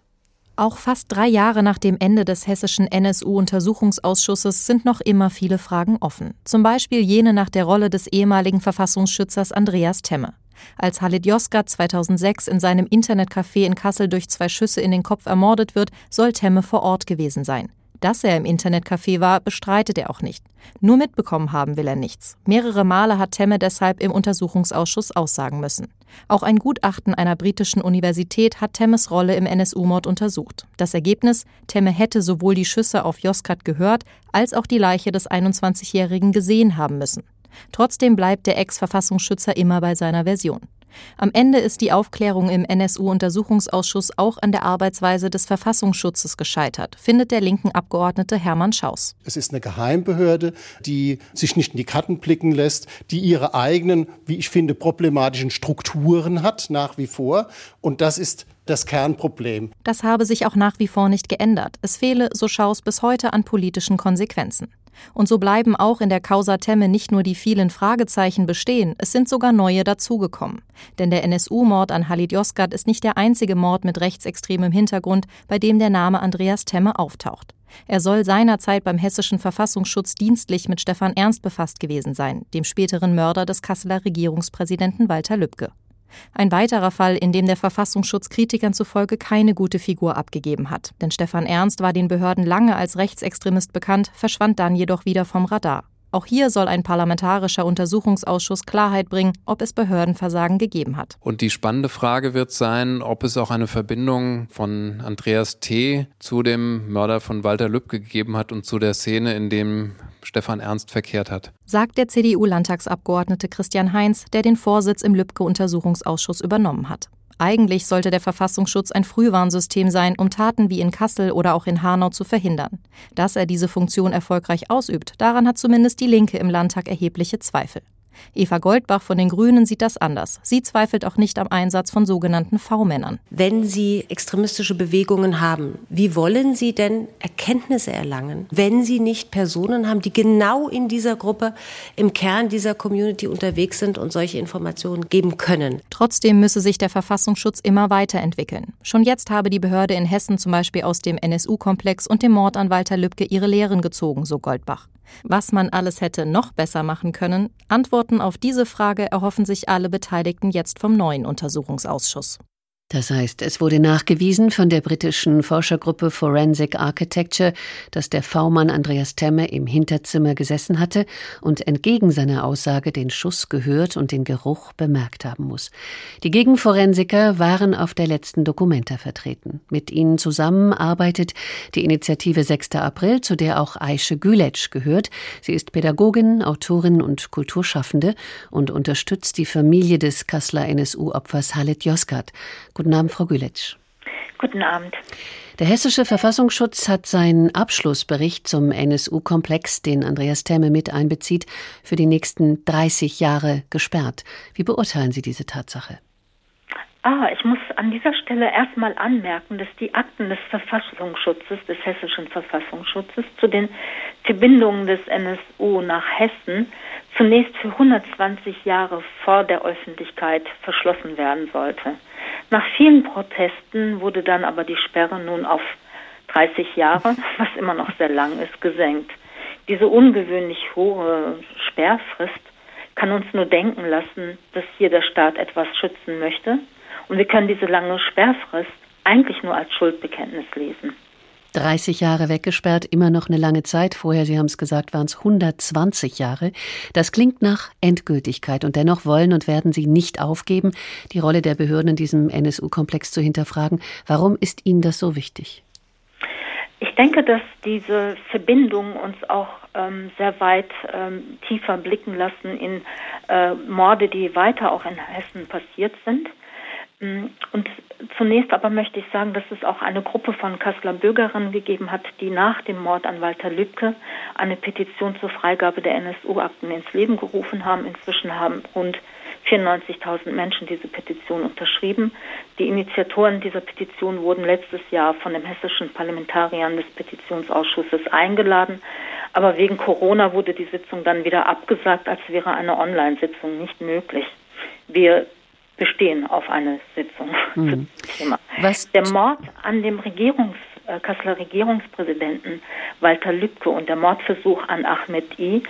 Speaker 17: Auch fast drei Jahre nach dem Ende des hessischen NSU-Untersuchungsausschusses sind noch immer viele Fragen offen. Zum Beispiel jene nach der Rolle des ehemaligen Verfassungsschützers Andreas Temme. Als Halid Yozgat 2006 in seinem Internetcafé in Kassel durch zwei Schüsse in den Kopf ermordet wird, soll Temme vor Ort gewesen sein. Dass er im Internetcafé war, bestreitet er auch nicht. Nur mitbekommen haben will er nichts. Mehrere Male hat Temme deshalb im Untersuchungsausschuss aussagen müssen. Auch ein Gutachten einer britischen Universität hat Temmes Rolle im NSU-Mord untersucht. Das Ergebnis: Temme hätte sowohl die Schüsse auf Joskat gehört, als auch die Leiche des 21-Jährigen gesehen haben müssen. Trotzdem bleibt der Ex-Verfassungsschützer immer bei seiner Version. Am Ende ist die Aufklärung im NSU-Untersuchungsausschuss auch an der Arbeitsweise des Verfassungsschutzes gescheitert, findet der linken Abgeordnete Hermann Schaus.
Speaker 18: Es ist eine Geheimbehörde, die sich nicht in die Karten blicken lässt, die ihre eigenen, wie ich finde, problematischen Strukturen hat, nach wie vor. Und das ist das Kernproblem.
Speaker 17: Das habe sich auch nach wie vor nicht geändert. Es fehle, so Schaus, bis heute an politischen Konsequenzen. Und so bleiben auch in der Causa Temme nicht nur die vielen Fragezeichen bestehen, es sind sogar neue dazugekommen. Denn der NSU-Mord an Halid Yozgat ist nicht der einzige Mord mit rechtsextremem Hintergrund, bei dem der Name Andreas Temme auftaucht. Er soll seinerzeit beim hessischen Verfassungsschutz dienstlich mit Stefan Ernst befasst gewesen sein, dem späteren Mörder des Kasseler Regierungspräsidenten Walter Lübcke. Ein weiterer Fall, in dem der Verfassungsschutz Kritikern zufolge keine gute Figur abgegeben hat. Denn Stefan Ernst war den Behörden lange als Rechtsextremist bekannt, verschwand dann jedoch wieder vom Radar. Auch hier soll ein parlamentarischer Untersuchungsausschuss Klarheit bringen, ob es Behördenversagen gegeben hat.
Speaker 19: Und die spannende Frage wird sein, ob es auch eine Verbindung von Andreas T. zu dem Mörder von Walter Lübcke gegeben hat und zu der Szene, in dem Stefan Ernst verkehrt hat.
Speaker 17: Sagt der CDU-Landtagsabgeordnete Christian Heinz, der den Vorsitz im Lübcke-Untersuchungsausschuss übernommen hat. Eigentlich sollte der Verfassungsschutz ein Frühwarnsystem sein, um Taten wie in Kassel oder auch in Hanau zu verhindern. Dass er diese Funktion erfolgreich ausübt, daran hat zumindest die Linke im Landtag erhebliche Zweifel. Eva Goldbach von den Grünen sieht das anders. Sie zweifelt auch nicht am Einsatz von sogenannten V-Männern.
Speaker 20: Wenn Sie extremistische Bewegungen haben, wie wollen Sie denn Erkenntnisse erlangen, wenn Sie nicht Personen haben, die genau in dieser Gruppe, im Kern dieser Community unterwegs sind und solche Informationen geben können?
Speaker 17: Trotzdem müsse sich der Verfassungsschutz immer weiterentwickeln. Schon jetzt habe die Behörde in Hessen zum Beispiel aus dem NSU-Komplex und dem Mord an Walter Lübcke ihre Lehren gezogen, so Goldbach. Was man alles hätte noch besser machen können, Antworten auf diese Frage erhoffen sich alle Beteiligten jetzt vom neuen Untersuchungsausschuss.
Speaker 2: Das heißt, es wurde nachgewiesen von der britischen Forschergruppe Forensic Architecture, dass der V-Mann Andreas Temme im Hinterzimmer gesessen hatte und entgegen seiner Aussage den Schuss gehört und den Geruch bemerkt haben muss. Die Gegenforensiker waren auf der letzten Dokumenta vertreten. Mit ihnen zusammen arbeitet die Initiative 6. April, zu der auch Aische Gületsch gehört. Sie ist Pädagogin, Autorin und Kulturschaffende und unterstützt die Familie des Kasseler NSU-Opfers Halit Yozgat. Guten Abend, Frau Gületsch.
Speaker 21: Guten Abend.
Speaker 2: Der hessische Verfassungsschutz hat seinen Abschlussbericht zum NSU-Komplex, den Andreas Temme mit einbezieht, für die nächsten 30 Jahre gesperrt. Wie beurteilen Sie diese Tatsache?
Speaker 21: Ah, ich muss an dieser Stelle erstmal anmerken, dass die Akten des Verfassungsschutzes, des hessischen Verfassungsschutzes, zu den Verbindungen des NSU nach Hessen zunächst für 120 Jahre vor der Öffentlichkeit verschlossen werden sollte. Nach vielen Protesten wurde dann aber die Sperre nun auf 30 Jahre, was immer noch sehr lang ist, gesenkt. Diese ungewöhnlich hohe Sperrfrist kann uns nur denken lassen, dass hier der Staat etwas schützen möchte. Und wir können diese lange Sperrfrist eigentlich nur als Schuldbekenntnis lesen.
Speaker 2: 30 Jahre weggesperrt, immer noch eine lange Zeit. Vorher, Sie haben es gesagt, waren es 120 Jahre. Das klingt nach Endgültigkeit und dennoch wollen und werden Sie nicht aufgeben, die Rolle der Behörden in diesem NSU-Komplex zu hinterfragen. Warum ist Ihnen das so wichtig?
Speaker 21: Ich denke, dass diese Verbindungen uns auch ähm, sehr weit ähm, tiefer blicken lassen in äh, Morde, die weiter auch in Hessen passiert sind. Mm, und zunächst aber möchte ich sagen, dass es auch eine Gruppe von Kasseler Bürgerinnen gegeben hat, die nach dem Mord an Walter Lübcke eine Petition zur Freigabe der NSU-Akten ins Leben gerufen haben. Inzwischen haben rund 94.000 Menschen diese Petition unterschrieben. Die Initiatoren dieser Petition wurden letztes Jahr von den hessischen Parlamentariern des Petitionsausschusses eingeladen. Aber wegen Corona wurde die Sitzung dann wieder abgesagt, als wäre eine Online-Sitzung nicht möglich. Wir bestehen auf eine Sitzung mhm. Was? Der Mord an dem Regierungs, äh, Kasseler Regierungspräsidenten Walter Lübcke und der Mordversuch an Ahmed I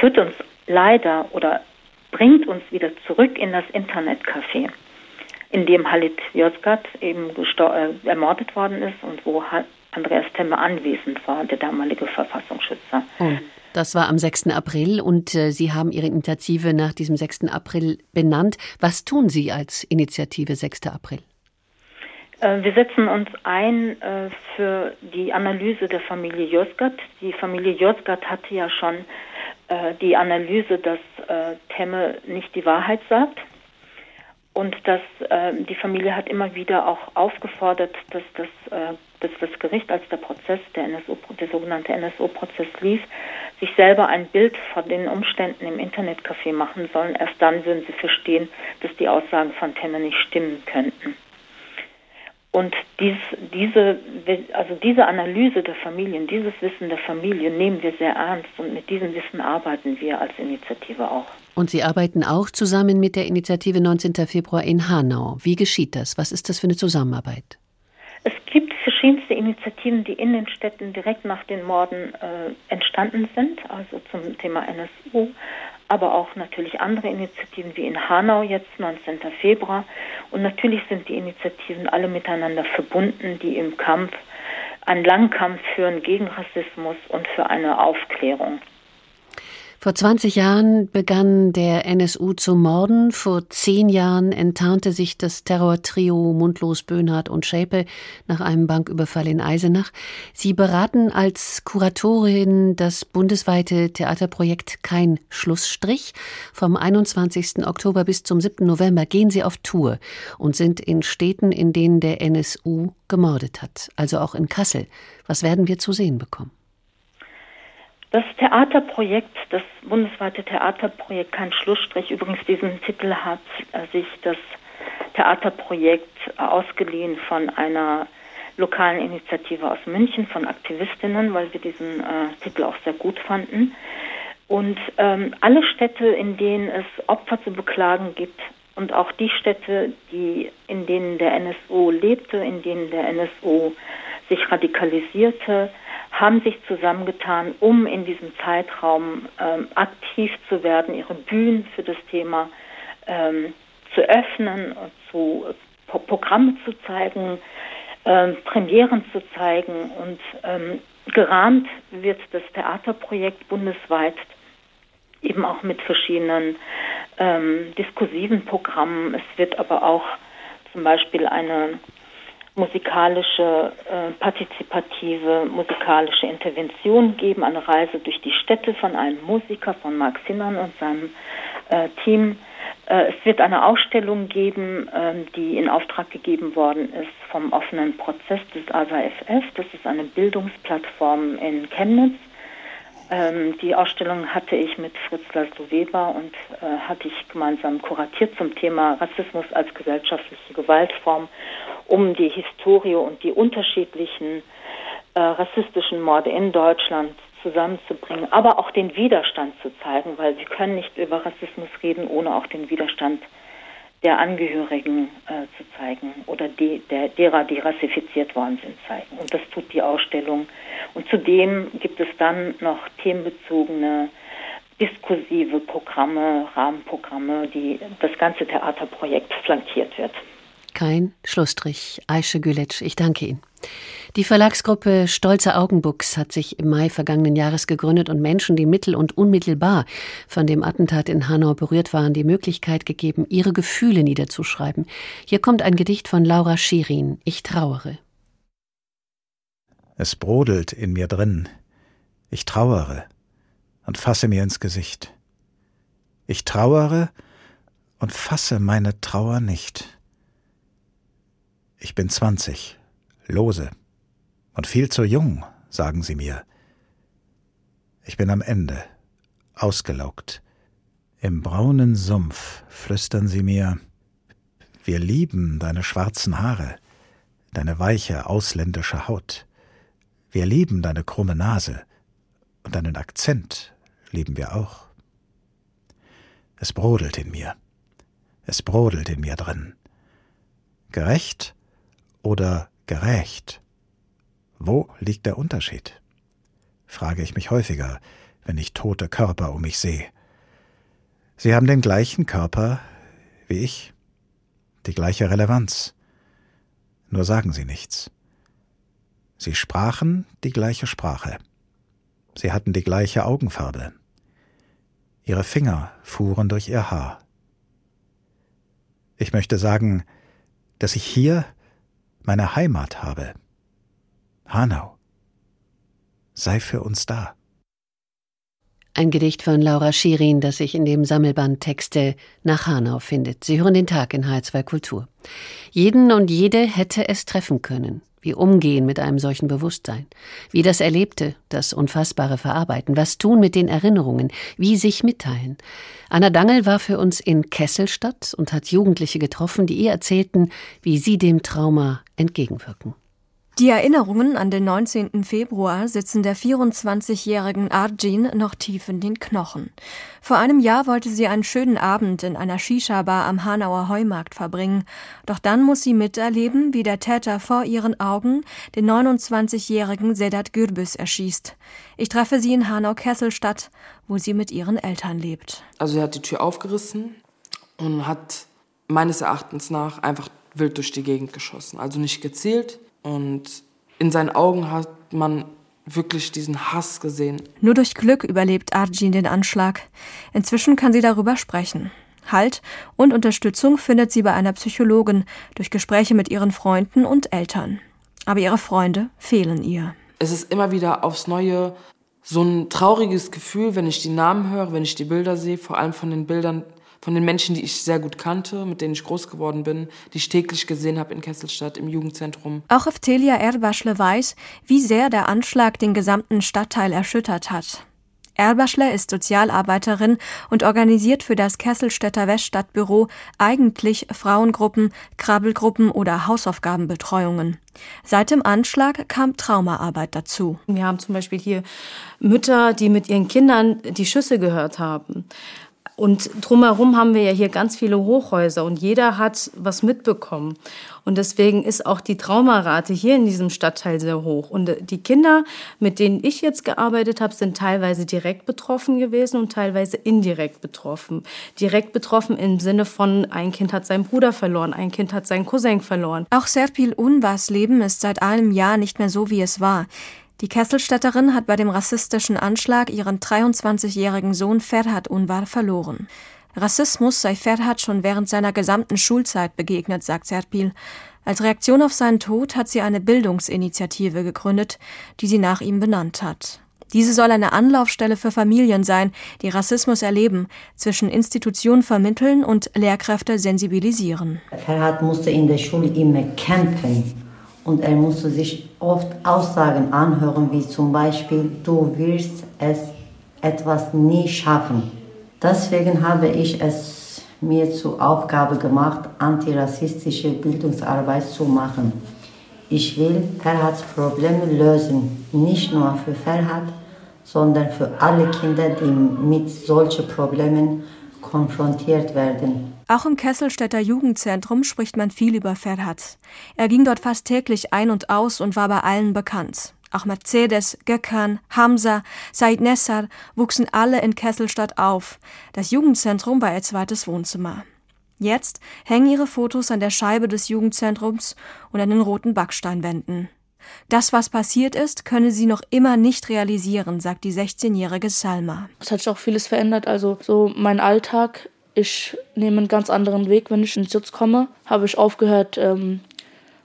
Speaker 21: führt uns leider oder bringt uns wieder zurück in das Internetcafé, in dem Halit Yozgat eben äh, ermordet worden ist und wo Andreas Temme anwesend war, der damalige Verfassungsschützer.
Speaker 2: Oh, das war am 6. April und äh, Sie haben Ihre Initiative nach diesem 6. April benannt. Was tun Sie als Initiative 6. April?
Speaker 21: Äh, wir setzen uns ein äh, für die Analyse der Familie Josgat. Die Familie Josgat hatte ja schon äh, die Analyse, dass Temme nicht die Wahrheit sagt. Und dass die Familie hat immer wieder auch aufgefordert, dass das, dass das Gericht, als der Prozess, der, NSO, der sogenannte NSO-Prozess lief, sich selber ein Bild von den Umständen im Internetcafé machen sollen. Erst dann würden sie verstehen, dass die Aussagen von Temme nicht stimmen könnten. Und dies, diese, also diese Analyse der Familien, dieses Wissen der Familie nehmen wir sehr ernst und mit diesem Wissen arbeiten wir als Initiative auch.
Speaker 2: Und Sie arbeiten auch zusammen mit der Initiative 19. Februar in Hanau. Wie geschieht das? Was ist das für eine Zusammenarbeit?
Speaker 21: Es gibt verschiedenste Initiativen, die in den Städten direkt nach den Morden äh, entstanden sind, also zum Thema NSU, aber auch natürlich andere Initiativen wie in Hanau jetzt 19. Februar. Und natürlich sind die Initiativen alle miteinander verbunden, die im Kampf einen langen Kampf führen gegen Rassismus und für eine Aufklärung.
Speaker 2: Vor 20 Jahren begann der NSU zu morden. Vor zehn Jahren enttarnte sich das Terrortrio Mundlos, Böhnhardt und Schäpe nach einem Banküberfall in Eisenach. Sie beraten als Kuratorin das bundesweite Theaterprojekt Kein Schlussstrich. Vom 21. Oktober bis zum 7. November gehen Sie auf Tour und sind in Städten, in denen der NSU gemordet hat, also auch in Kassel. Was werden wir zu sehen bekommen?
Speaker 21: Das Theaterprojekt, das bundesweite Theaterprojekt Kein Schlussstrich, übrigens diesen Titel hat äh, sich das Theaterprojekt äh, ausgeliehen von einer lokalen Initiative aus München, von Aktivistinnen, weil wir diesen äh, Titel auch sehr gut fanden. Und ähm, alle Städte, in denen es Opfer zu beklagen gibt, und auch die Städte, die, in denen der NSO lebte, in denen der NSO sich radikalisierte, haben sich zusammengetan, um in diesem Zeitraum ähm, aktiv zu werden, ihre Bühnen für das Thema ähm, zu öffnen, zu äh, Programme zu zeigen, ähm, Premieren zu zeigen. Und ähm, gerahmt wird das Theaterprojekt bundesweit eben auch mit verschiedenen ähm, diskursiven Programmen. Es wird aber auch zum Beispiel eine musikalische, äh, partizipative musikalische Intervention geben, eine Reise durch die Städte von einem Musiker, von Marc Simmern und seinem äh, Team. Äh, es wird eine Ausstellung geben, ähm, die in Auftrag gegeben worden ist vom offenen Prozess des ASAFF. Das ist eine Bildungsplattform in Chemnitz. Ähm, die Ausstellung hatte ich mit Fritz Laszlo Weber und äh, hatte ich gemeinsam kuratiert zum Thema Rassismus als gesellschaftliche Gewaltform um die Historie und die unterschiedlichen äh, rassistischen Morde in Deutschland zusammenzubringen, aber auch den Widerstand zu zeigen, weil wir können nicht über Rassismus reden, ohne auch den Widerstand der Angehörigen äh, zu zeigen oder die, der, derer, die rassifiziert worden sind, zeigen. Und das tut die Ausstellung. Und zudem gibt es dann noch themenbezogene diskursive Programme, Rahmenprogramme, die das ganze Theaterprojekt flankiert wird.
Speaker 2: Kein Schlussstrich. Aische Gülitsch, ich danke Ihnen. Die Verlagsgruppe Stolze Augenbuchs hat sich im Mai vergangenen Jahres gegründet und Menschen, die mittel- und unmittelbar von dem Attentat in Hanau berührt waren, die Möglichkeit gegeben, ihre Gefühle niederzuschreiben. Hier kommt ein Gedicht von Laura Schirin, Ich trauere.
Speaker 15: Es brodelt in mir drin. Ich trauere und fasse mir ins Gesicht. Ich trauere und fasse meine Trauer nicht. Ich bin zwanzig, lose und viel zu jung, sagen sie mir. Ich bin am Ende, ausgelaugt. Im braunen Sumpf flüstern sie mir, wir lieben deine schwarzen Haare, deine weiche ausländische Haut. Wir lieben deine krumme Nase und deinen Akzent lieben wir auch. Es brodelt in mir, es brodelt in mir drin. Gerecht oder gerecht? Wo liegt der Unterschied? frage ich mich häufiger, wenn ich tote Körper um mich sehe. Sie haben den gleichen Körper wie ich, die gleiche Relevanz. Nur sagen sie nichts. Sie sprachen die gleiche Sprache. Sie hatten die gleiche Augenfarbe. Ihre Finger fuhren durch ihr Haar. Ich möchte sagen, dass ich hier meine Heimat habe. Hanau, sei für uns da.
Speaker 2: Ein Gedicht von Laura Schirin, das sich in dem Sammelband Texte nach Hanau findet. Sie hören den Tag in H2 Kultur. Jeden und jede hätte es treffen können. Wie umgehen mit einem solchen Bewusstsein? Wie das Erlebte, das Unfassbare verarbeiten? Was tun mit den Erinnerungen? Wie sich mitteilen? Anna Dangel war für uns in Kesselstadt und hat Jugendliche getroffen, die ihr erzählten, wie sie dem Trauma entgegenwirken.
Speaker 22: Die Erinnerungen an den 19. Februar sitzen der 24-jährigen Arjin noch tief in den Knochen. Vor einem Jahr wollte sie einen schönen Abend in einer Shisha-Bar am Hanauer Heumarkt verbringen. Doch dann muss sie miterleben, wie der Täter vor ihren Augen den 29-jährigen Sedat Gürbüz erschießt. Ich treffe sie in Hanau-Kesselstadt, wo sie mit ihren Eltern lebt.
Speaker 23: Also er hat die Tür aufgerissen und hat meines Erachtens nach einfach wild durch die Gegend geschossen. Also nicht gezielt, und in seinen Augen hat man wirklich diesen Hass gesehen.
Speaker 22: Nur durch Glück überlebt Arjin den Anschlag. Inzwischen kann sie darüber sprechen. Halt und Unterstützung findet sie bei einer Psychologin durch Gespräche mit ihren Freunden und Eltern. Aber ihre Freunde fehlen ihr.
Speaker 23: Es ist immer wieder aufs Neue so ein trauriges Gefühl, wenn ich die Namen höre, wenn ich die Bilder sehe, vor allem von den Bildern von den Menschen, die ich sehr gut kannte, mit denen ich groß geworden bin, die ich täglich gesehen habe in Kesselstadt im Jugendzentrum.
Speaker 22: Auch Eftelia Erbaschle weiß, wie sehr der Anschlag den gesamten Stadtteil erschüttert hat. Erbaschle ist Sozialarbeiterin und organisiert für das Kesselstädter Weststadtbüro eigentlich Frauengruppen, Krabbelgruppen oder Hausaufgabenbetreuungen. Seit dem Anschlag kam Traumaarbeit dazu.
Speaker 24: Wir haben zum Beispiel hier Mütter, die mit ihren Kindern die Schüsse gehört haben. Und drumherum haben wir ja hier ganz viele Hochhäuser und jeder hat was mitbekommen. Und deswegen ist auch die Traumarate hier in diesem Stadtteil sehr hoch. Und die Kinder, mit denen ich jetzt gearbeitet habe, sind teilweise direkt betroffen gewesen und teilweise indirekt betroffen. Direkt betroffen im Sinne von, ein Kind hat seinen Bruder verloren, ein Kind hat seinen Cousin verloren.
Speaker 22: Auch Serpil Unwas Leben ist seit einem Jahr nicht mehr so, wie es war. Die Kesselstädterin hat bei dem rassistischen Anschlag ihren 23-jährigen Sohn Ferhat Unvar verloren. Rassismus sei Ferhat schon während seiner gesamten Schulzeit begegnet, sagt Serpil. Als Reaktion auf seinen Tod hat sie eine Bildungsinitiative gegründet, die sie nach ihm benannt hat. Diese soll eine Anlaufstelle für Familien sein, die Rassismus erleben, zwischen Institutionen vermitteln und Lehrkräfte sensibilisieren.
Speaker 6: Ferhat musste in der Schule immer kämpfen und er musste sich oft Aussagen anhören, wie zum Beispiel, du wirst es etwas nie schaffen. Deswegen habe ich es mir zur Aufgabe gemacht, antirassistische Bildungsarbeit zu machen. Ich will Ferhats Probleme lösen, nicht nur für Ferhat, sondern für alle Kinder, die mit solchen Problemen konfrontiert werden.
Speaker 22: Auch im Kesselstädter Jugendzentrum spricht man viel über Ferhat. Er ging dort fast täglich ein und aus und war bei allen bekannt. Auch Mercedes, Gökhan, Hamza, Said Nessar wuchsen alle in Kesselstadt auf. Das Jugendzentrum war ihr zweites Wohnzimmer. Jetzt hängen ihre Fotos an der Scheibe des Jugendzentrums und an den roten Backsteinwänden. Das, was passiert ist, könne sie noch immer nicht realisieren, sagt die 16-jährige Salma.
Speaker 25: Es hat sich auch vieles verändert. Also so mein Alltag ich nehme einen ganz anderen Weg. Wenn ich ins Sitz komme, habe ich aufgehört, ähm,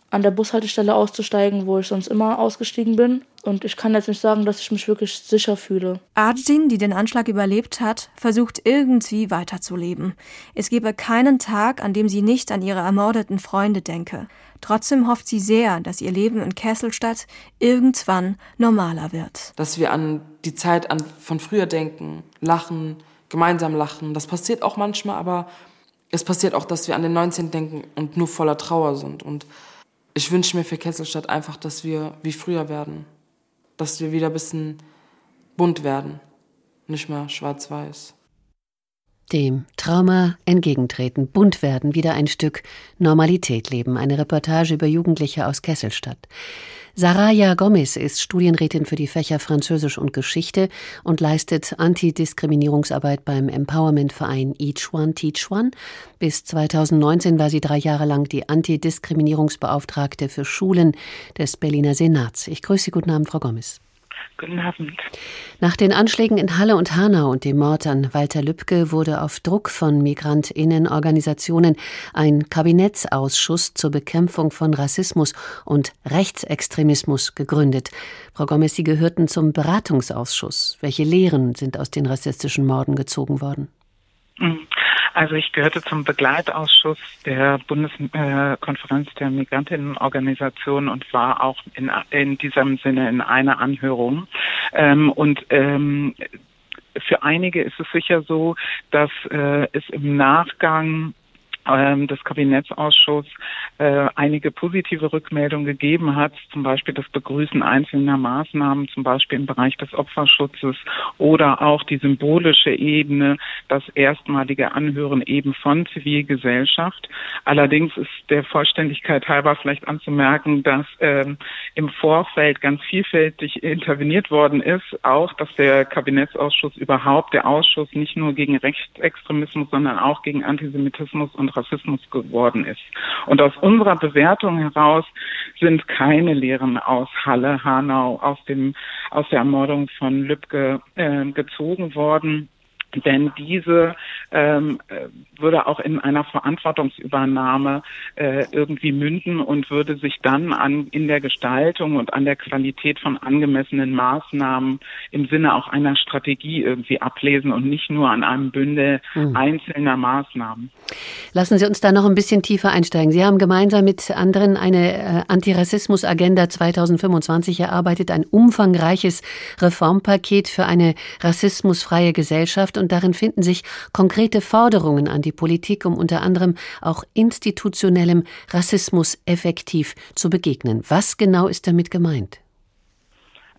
Speaker 25: an der Bushaltestelle auszusteigen, wo ich sonst immer ausgestiegen bin. Und ich kann jetzt nicht sagen, dass ich mich wirklich sicher fühle.
Speaker 22: Arjin, die den Anschlag überlebt hat, versucht irgendwie weiterzuleben. Es gebe keinen Tag, an dem sie nicht an ihre ermordeten Freunde denke. Trotzdem hofft sie sehr, dass ihr Leben in Kesselstadt irgendwann normaler wird.
Speaker 23: Dass wir an die Zeit an, von früher denken, lachen, gemeinsam lachen. Das passiert auch manchmal, aber es passiert auch, dass wir an den 19. denken und nur voller Trauer sind. Und ich wünsche mir für Kesselstadt einfach, dass wir wie früher werden. Dass wir wieder ein bisschen bunt werden, nicht mehr schwarz-weiß.
Speaker 2: Dem Trauma entgegentreten, bunt werden, wieder ein Stück Normalität leben. Eine Reportage über Jugendliche aus Kesselstadt. Saraya Gomez ist Studienrätin für die Fächer Französisch und Geschichte und leistet Antidiskriminierungsarbeit beim Empowerment-Verein Each One Teach One. Bis 2019 war sie drei Jahre lang die Antidiskriminierungsbeauftragte für Schulen des Berliner Senats. Ich grüße Sie. Guten Abend, Frau Gomez.
Speaker 26: Guten Abend.
Speaker 2: Nach den Anschlägen in Halle und Hanau und dem Mord an Walter Lübcke wurde auf Druck von Migrantinnenorganisationen ein Kabinettsausschuss zur Bekämpfung von Rassismus und Rechtsextremismus gegründet. Frau Gomez, Sie gehörten zum Beratungsausschuss. Welche Lehren sind aus den rassistischen Morden gezogen worden?
Speaker 26: Mhm. Also ich gehörte zum Begleitausschuss der Bundeskonferenz der Migrantinnenorganisation und war auch in, in diesem Sinne in einer Anhörung. Ähm, und ähm, für einige ist es sicher so, dass äh, es im Nachgang ähm, des Kabinettsausschusses äh, einige positive Rückmeldungen gegeben hat, zum Beispiel das Begrüßen einzelner Maßnahmen, zum Beispiel im Bereich des Opferschutzes oder auch die symbolische Ebene, das erstmalige Anhören eben von Zivilgesellschaft. Allerdings ist der Vollständigkeit halber vielleicht anzumerken, dass ähm, im Vorfeld ganz vielfältig interveniert worden ist, auch dass der Kabinettsausschuss überhaupt der Ausschuss nicht nur gegen Rechtsextremismus, sondern auch gegen Antisemitismus und Rassismus geworden ist. Und aus unserer Bewertung heraus sind keine Lehren aus Halle, Hanau, aus dem, aus der Ermordung von Lübcke äh, gezogen worden. Denn diese ähm, äh, würde auch in einer Verantwortungsübernahme äh, irgendwie münden und würde sich dann an, in der Gestaltung und an der Qualität von angemessenen Maßnahmen im Sinne auch einer Strategie irgendwie ablesen und nicht nur an einem Bündel mhm. einzelner Maßnahmen.
Speaker 2: Lassen Sie uns da noch ein bisschen tiefer einsteigen. Sie haben gemeinsam mit anderen eine äh, Antirassismus-Agenda 2025 erarbeitet, ein umfangreiches Reformpaket für eine rassismusfreie Gesellschaft und darin finden sich konkrete Forderungen an die Politik, um unter anderem auch institutionellem Rassismus effektiv zu begegnen. Was genau ist damit gemeint?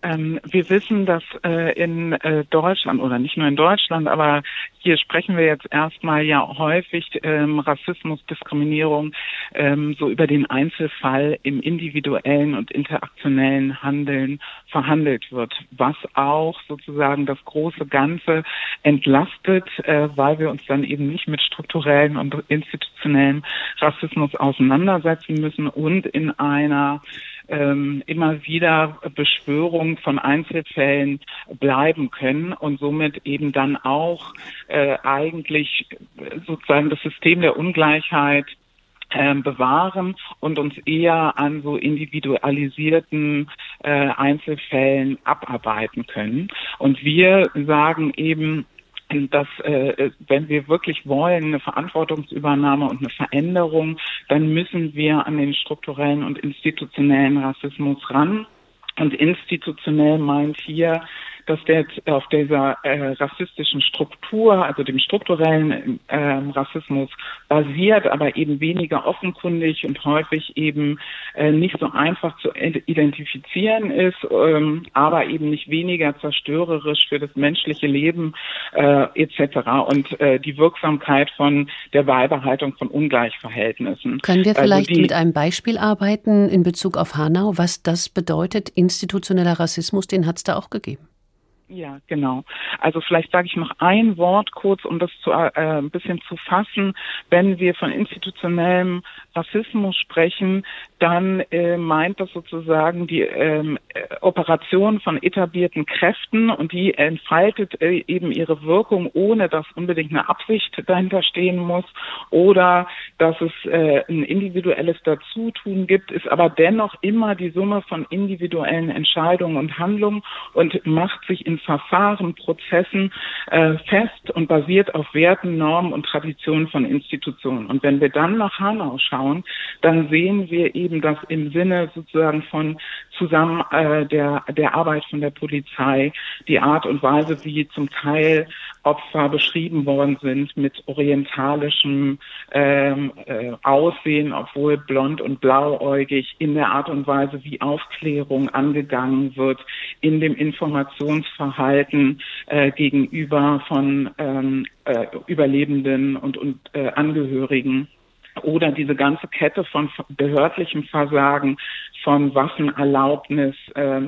Speaker 26: Ähm, wir wissen, dass äh, in äh, Deutschland oder nicht nur in Deutschland, aber hier sprechen wir jetzt erstmal ja häufig ähm, Rassismus, Diskriminierung ähm, so über den Einzelfall im individuellen und interaktionellen Handeln verhandelt wird, was auch sozusagen das große Ganze entlastet, äh, weil wir uns dann eben nicht mit strukturellen und institutionellen Rassismus auseinandersetzen müssen und in einer ähm, immer wieder Beschwörung von Einzelfällen bleiben können und somit eben dann auch äh, eigentlich sozusagen das System der Ungleichheit ähm, bewahren und uns eher an so individualisierten äh, Einzelfällen abarbeiten können. Und wir sagen eben, dass äh, wenn wir wirklich wollen, eine Verantwortungsübernahme und eine Veränderung, dann müssen wir an den strukturellen und institutionellen Rassismus ran. Und institutionell meint hier dass der auf dieser äh, rassistischen Struktur, also dem strukturellen äh, Rassismus basiert, aber eben weniger offenkundig und häufig eben äh, nicht so einfach zu identifizieren ist, ähm, aber eben nicht weniger zerstörerisch für das menschliche Leben äh, etc. und äh, die Wirksamkeit von der Beibehaltung von Ungleichverhältnissen.
Speaker 2: Können wir also vielleicht also die, mit einem Beispiel arbeiten in Bezug auf Hanau, was das bedeutet, institutioneller Rassismus, den hat es da auch gegeben?
Speaker 26: Ja, genau. Also vielleicht sage ich noch ein Wort kurz, um das zu, äh, ein bisschen zu fassen. Wenn wir von institutionellem Rassismus sprechen, dann äh, meint das sozusagen die ähm, Operation von etablierten Kräften und die entfaltet äh, eben ihre Wirkung, ohne dass unbedingt eine Absicht dahinter stehen muss oder dass es äh, ein individuelles Dazutun gibt, ist aber dennoch immer die Summe von individuellen Entscheidungen und Handlungen und macht sich in Verfahren, Prozessen äh, fest und basiert auf Werten, Normen und Traditionen von Institutionen. Und wenn wir dann nach Hanau schauen, dann sehen wir eben, dass im Sinne sozusagen von zusammen äh, der, der Arbeit von der Polizei die Art und Weise, wie zum Teil Opfer beschrieben worden sind mit orientalischem ähm, äh, Aussehen, obwohl blond und blauäugig, in der Art und Weise, wie Aufklärung angegangen wird, in dem Informationsfall Verhalten äh, gegenüber von ähm, äh, Überlebenden und, und äh, Angehörigen. Oder diese ganze Kette von behördlichem Versagen, von Waffenerlaubnis äh,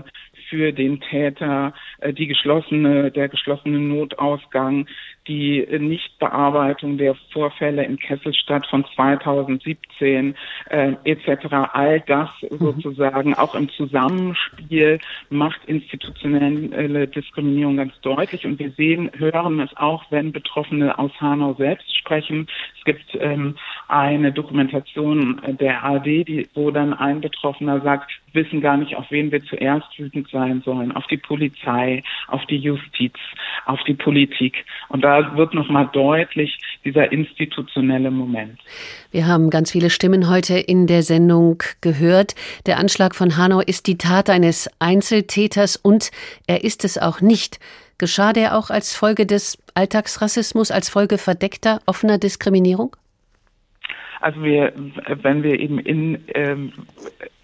Speaker 26: für den Täter, äh, die geschlossene, der geschlossene Notausgang, die Nichtbearbeitung der Vorfälle in Kesselstadt von 2017 äh, etc. All das mhm. sozusagen auch im Zusammenspiel macht institutionelle Diskriminierung ganz deutlich. Und wir sehen, hören es auch, wenn Betroffene aus Hanau selbst sprechen. Es gibt ähm, eine Dokumentation der ARD, die, wo dann ein Betroffener sagt, wissen gar nicht, auf wen wir zuerst wütend sein sollen. Auf die Polizei, auf die Justiz, auf die Politik. Und da wird nochmal deutlich dieser institutionelle Moment.
Speaker 2: Wir haben ganz viele Stimmen heute in der Sendung gehört. Der Anschlag von Hanau ist die Tat eines Einzeltäters und er ist es auch nicht. Geschah der auch als Folge des Alltagsrassismus, als Folge verdeckter, offener Diskriminierung?
Speaker 26: Also wir, wenn wir eben in ähm,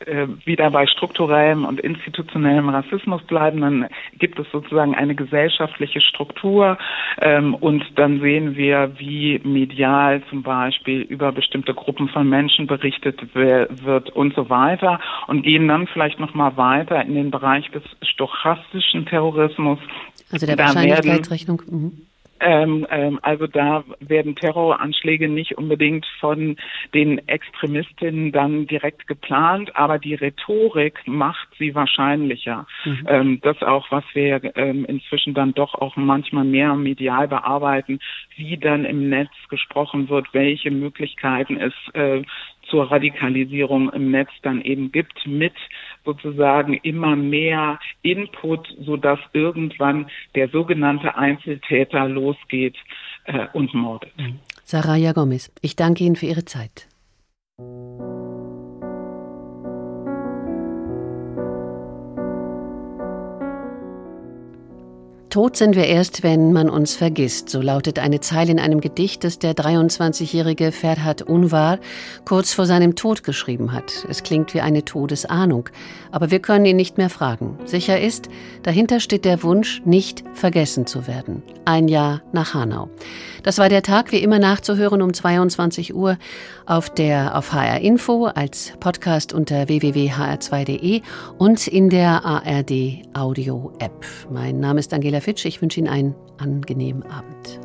Speaker 26: äh, wieder bei strukturellem und institutionellem Rassismus bleiben, dann gibt es sozusagen eine gesellschaftliche Struktur ähm, und dann sehen wir, wie medial zum Beispiel über bestimmte Gruppen von Menschen berichtet wird und so weiter und gehen dann vielleicht noch mal weiter in den Bereich des stochastischen Terrorismus.
Speaker 2: Also der Wahrscheinlichkeitsrechnung. Mhm.
Speaker 26: Ähm, ähm, also da werden Terroranschläge nicht unbedingt von den Extremistinnen dann direkt geplant, aber die Rhetorik macht sie wahrscheinlicher. Mhm. Ähm, das auch, was wir ähm, inzwischen dann doch auch manchmal mehr medial bearbeiten, wie dann im Netz gesprochen wird, welche Möglichkeiten es äh, zur Radikalisierung im Netz dann eben gibt, mit sozusagen immer mehr Input, sodass irgendwann der sogenannte Einzeltäter losgeht äh, und mordet.
Speaker 2: Saraya Gomez, ich danke Ihnen für Ihre Zeit. Tot sind wir erst, wenn man uns vergisst, so lautet eine Zeile in einem Gedicht, das der 23-jährige Ferhat Unvar kurz vor seinem Tod geschrieben hat. Es klingt wie eine Todesahnung, aber wir können ihn nicht mehr fragen. Sicher ist, dahinter steht der Wunsch, nicht vergessen zu werden. Ein Jahr nach Hanau. Das war der Tag, wie immer nachzuhören um 22 Uhr auf der auf HR Info als Podcast unter www.hr2.de und in der ARD Audio App. Mein Name ist Angela Fitsch. Ich wünsche Ihnen einen angenehmen Abend.